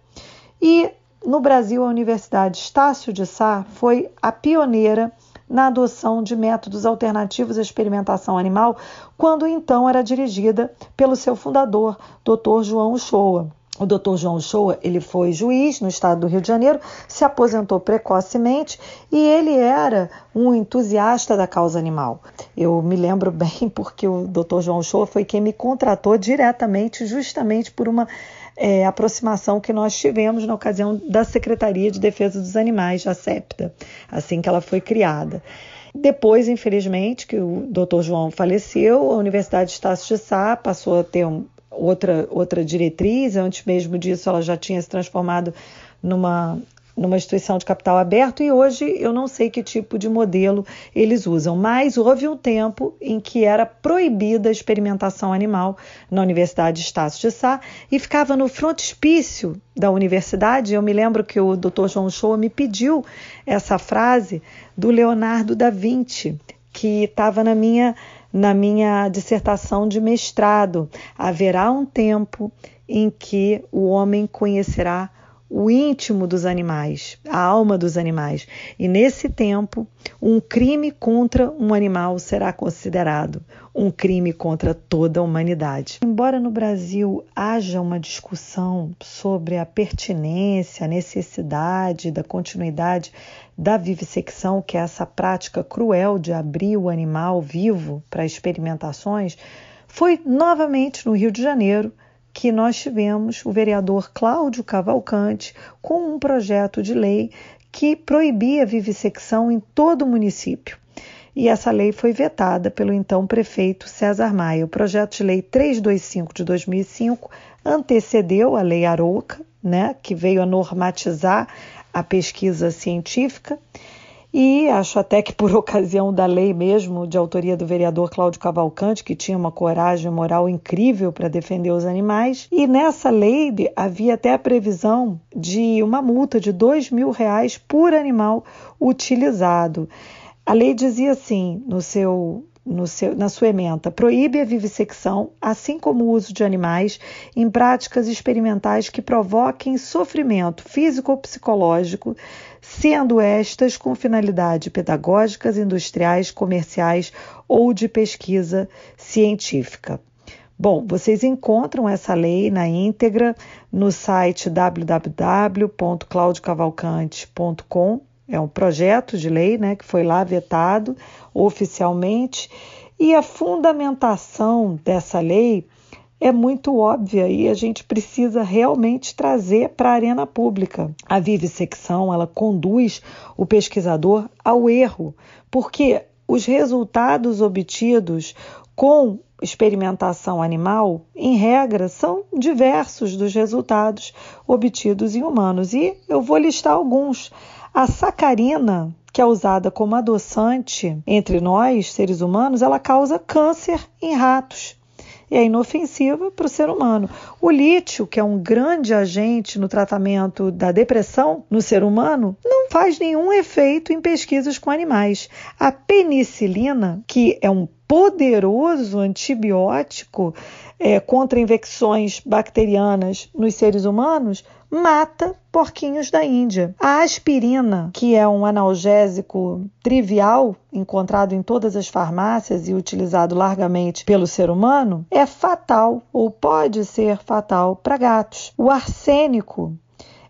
e no Brasil a Universidade Estácio de Sá foi a pioneira na adoção de métodos alternativos à experimentação animal, quando então era dirigida pelo seu fundador, Dr. João Uchoa. O Dr. João Shoa, ele foi juiz no estado do Rio de Janeiro, se aposentou precocemente e ele era um entusiasta da causa animal. Eu me lembro bem [LAUGHS] porque o Dr. João Shoa foi quem me contratou diretamente, justamente por uma é, aproximação que nós tivemos na ocasião da Secretaria de Defesa dos Animais, a SEPTA, assim que ela foi criada. Depois, infelizmente, que o Dr. João faleceu, a Universidade de Estácio de Sá passou a ter um, outra, outra diretriz. Antes mesmo disso, ela já tinha se transformado numa, numa instituição de capital aberto e hoje eu não sei que tipo de modelo eles usam, mas houve um tempo em que era proibida a experimentação animal na Universidade de Estácio de Sá e ficava no frontispício da universidade. Eu me lembro que o Dr. João Shoa me pediu essa frase do Leonardo da Vinci, que estava na minha na minha dissertação de mestrado. Haverá um tempo em que o homem conhecerá o íntimo dos animais, a alma dos animais. E nesse tempo, um crime contra um animal será considerado um crime contra toda a humanidade. Embora no Brasil haja uma discussão sobre a pertinência, a necessidade da continuidade da vivissecção, que é essa prática cruel de abrir o animal vivo para experimentações, foi novamente no Rio de Janeiro que nós tivemos o vereador Cláudio Cavalcante com um projeto de lei que proibia a vivissecção em todo o município. e essa lei foi vetada pelo então prefeito César Maia. O projeto de lei 325 de 2005 antecedeu a lei Arouca, né, que veio a normatizar a pesquisa científica. E acho até que por [LAUGHS] ocasião da lei mesmo, de autoria do vereador Cláudio Cavalcante, que tinha uma coragem moral incrível para defender os animais, e nessa lei havia até a previsão de uma multa de dois mil reais por animal utilizado. A lei dizia assim no seu seu, na sua ementa, proíbe a vivissecção, assim como o uso de animais em práticas experimentais que provoquem sofrimento físico ou psicológico, sendo estas com finalidade pedagógicas, industriais, comerciais ou de pesquisa científica. Bom, vocês encontram essa lei na íntegra no site www.claudiocavalcante.com é um projeto de lei né, que foi lá vetado oficialmente, e a fundamentação dessa lei é muito óbvia e a gente precisa realmente trazer para a arena pública. A vivissecção, ela conduz o pesquisador ao erro, porque os resultados obtidos com experimentação animal, em regra, são diversos dos resultados obtidos em humanos. E eu vou listar alguns. A sacarina, que é usada como adoçante entre nós, seres humanos, ela causa câncer em ratos é inofensiva para o ser humano. O lítio, que é um grande agente no tratamento da depressão no ser humano, não faz nenhum efeito em pesquisas com animais. A penicilina, que é um poderoso antibiótico é, contra infecções bacterianas nos seres humanos, mata porquinhos da Índia. A aspirina, que é um analgésico trivial, encontrado em todas as farmácias e utilizado largamente pelo ser humano, é fatal ou pode ser fatal para gatos. O arsênico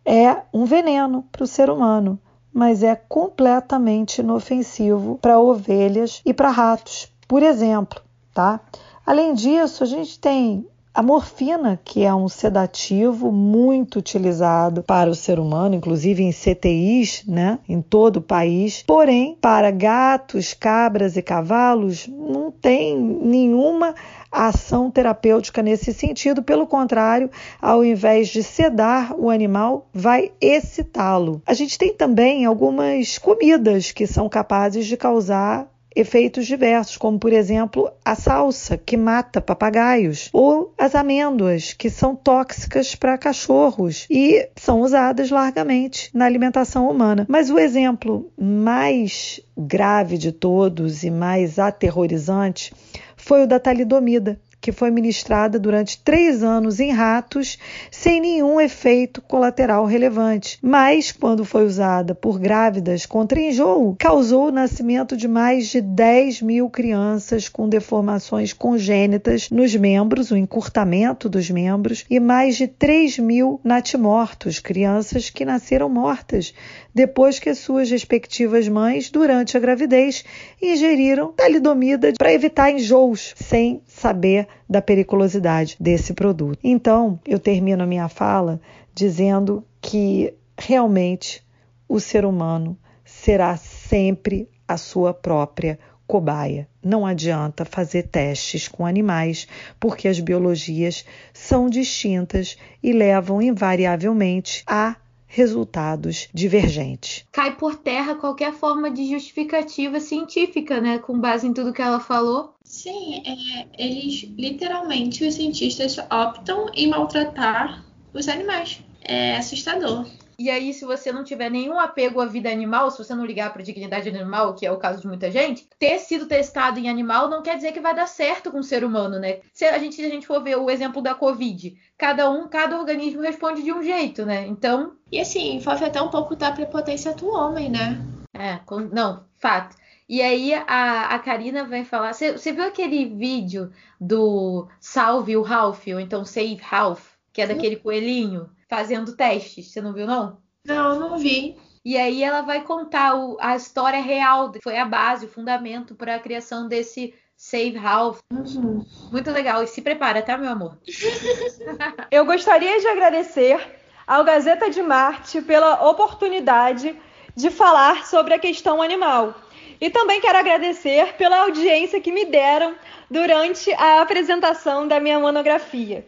é um veneno para o ser humano, mas é completamente inofensivo para ovelhas e para ratos, por exemplo, tá? Além disso, a gente tem a morfina, que é um sedativo muito utilizado para o ser humano, inclusive em CTIs, né, em todo o país. Porém, para gatos, cabras e cavalos, não tem nenhuma ação terapêutica nesse sentido. Pelo contrário, ao invés de sedar o animal, vai excitá-lo. A gente tem também algumas comidas que são capazes de causar efeitos diversos, como por exemplo a salsa, que mata papagaios, ou as amêndoas, que são tóxicas para cachorros e são usadas largamente na alimentação humana. Mas o exemplo mais grave de todos e mais aterrorizante foi o da talidomida, que foi ministrada durante três anos em ratos sem nenhum efeito colateral relevante. Mas, quando foi usada por grávidas contra enjoo, causou o nascimento de mais de 10 mil crianças com deformações congênitas nos membros, o encurtamento dos membros, e mais de 3 mil natimortos, crianças que nasceram mortas depois que suas respectivas mães, durante a gravidez, ingeriram talidomida para evitar enjoos, sem saber da periculosidade desse produto. Então, eu termino a minha fala dizendo que realmente o ser humano será sempre a sua própria cobaia. Não adianta fazer testes com animais, porque as biologias são distintas e levam invariavelmente a resultados divergentes. Cai por terra qualquer forma de justificativa científica, né? Com base em tudo que ela falou. Sim, é, eles literalmente, os cientistas optam em maltratar os animais. É assustador. E aí, se você não tiver nenhum apego à vida animal, se você não ligar para a dignidade animal, que é o caso de muita gente, ter sido testado em animal não quer dizer que vai dar certo com o ser humano, né? Se a gente, se a gente for ver o exemplo da Covid, cada um, cada organismo responde de um jeito, né? Então. E assim, envolve até um pouco da prepotência do homem, né? É, com... não, fato. E aí a, a Karina vai falar. Você viu aquele vídeo do Salve o Ralph, ou então Save Ralph, que é daquele coelhinho? Fazendo testes. Você não viu, não? Não, não vi. E aí ela vai contar o, a história real, foi a base, o fundamento para a criação desse Save Ralph. Uhum. Muito legal. E se prepara, tá, meu amor? [LAUGHS] Eu gostaria de agradecer ao Gazeta de Marte pela oportunidade de falar sobre a questão animal. E também quero agradecer pela audiência que me deram durante a apresentação da minha monografia.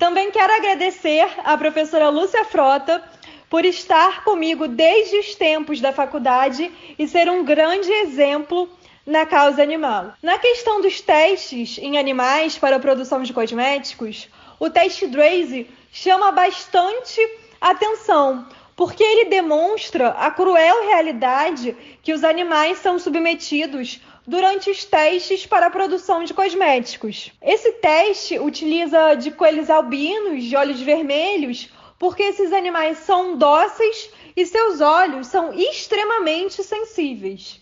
Também quero agradecer à professora Lúcia Frota por estar comigo desde os tempos da faculdade e ser um grande exemplo na causa animal. Na questão dos testes em animais para a produção de cosméticos, o teste Draze chama bastante atenção, porque ele demonstra a cruel realidade que os animais são submetidos durante os testes para a produção de cosméticos. Esse teste utiliza de coelhos albinos de olhos vermelhos, porque esses animais são dóceis e seus olhos são extremamente sensíveis.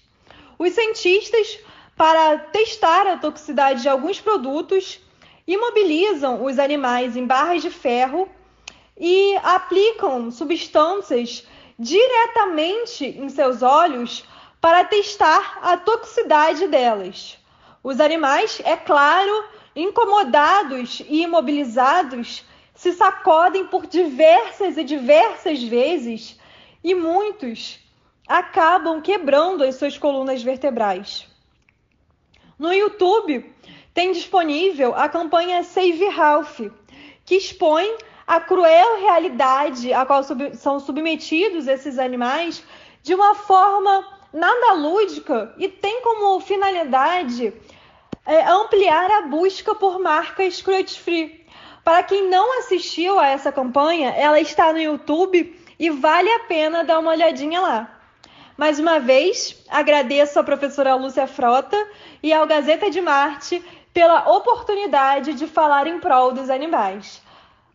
Os cientistas, para testar a toxicidade de alguns produtos, imobilizam os animais em barras de ferro e aplicam substâncias diretamente em seus olhos para testar a toxicidade delas. Os animais, é claro, incomodados e imobilizados, se sacodem por diversas e diversas vezes e muitos acabam quebrando as suas colunas vertebrais. No YouTube tem disponível a campanha Save Ralph, que expõe a cruel realidade a qual sub são submetidos esses animais de uma forma nada lúdica e tem como finalidade é, ampliar a busca por marcas cruelty free. Para quem não assistiu a essa campanha, ela está no YouTube e vale a pena dar uma olhadinha lá. Mais uma vez, agradeço à professora Lúcia Frota e ao Gazeta de Marte pela oportunidade de falar em prol dos animais.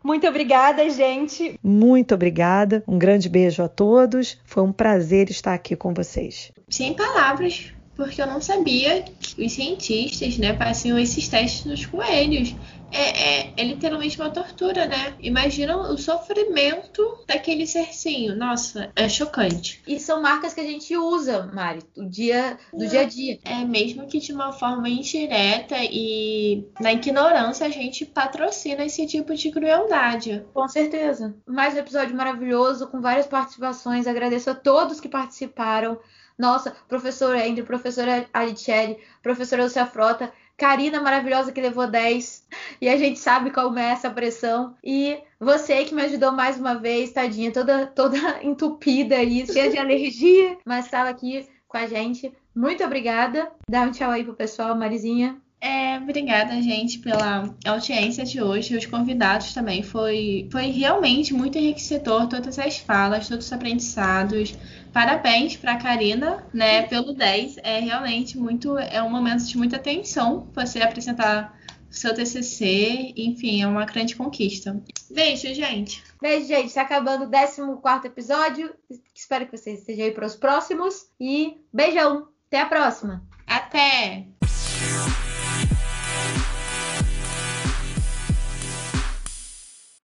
Muito obrigada, gente. Muito obrigada. Um grande beijo a todos. Foi um prazer estar aqui com vocês. Sem palavras, porque eu não sabia que os cientistas, né, faziam esses testes nos coelhos é, é, é, literalmente uma tortura, né? Imagina o sofrimento daquele cercinho. Nossa, é chocante. E são marcas que a gente usa, Mari, do dia, do dia a dia. É, mesmo que de uma forma indireta e na ignorância a gente patrocina esse tipo de crueldade. Com certeza. Mais um episódio maravilhoso, com várias participações. Agradeço a todos que participaram. Nossa, professora Andrew, professora Alicelli, professora Lúcia Frota Karina maravilhosa que levou 10. E a gente sabe como é essa pressão. E você que me ajudou mais uma vez, tadinha, toda, toda [LAUGHS] entupida aí, cheia de alergia, mas estava aqui com a gente. Muito obrigada. Dá um tchau aí pro pessoal, Marizinha. É, obrigada, gente, pela audiência de hoje. Os convidados também. Foi, foi realmente muito enriquecedor todas as falas, todos os aprendizados. Parabéns para a Karina, né, pelo 10. É realmente muito. É um momento de muita tensão você apresentar seu TCC. Enfim, é uma grande conquista. Beijo, gente. Beijo, gente. Está acabando o 14 episódio. Espero que vocês estejam aí para os próximos. E beijão. Até a próxima. Até!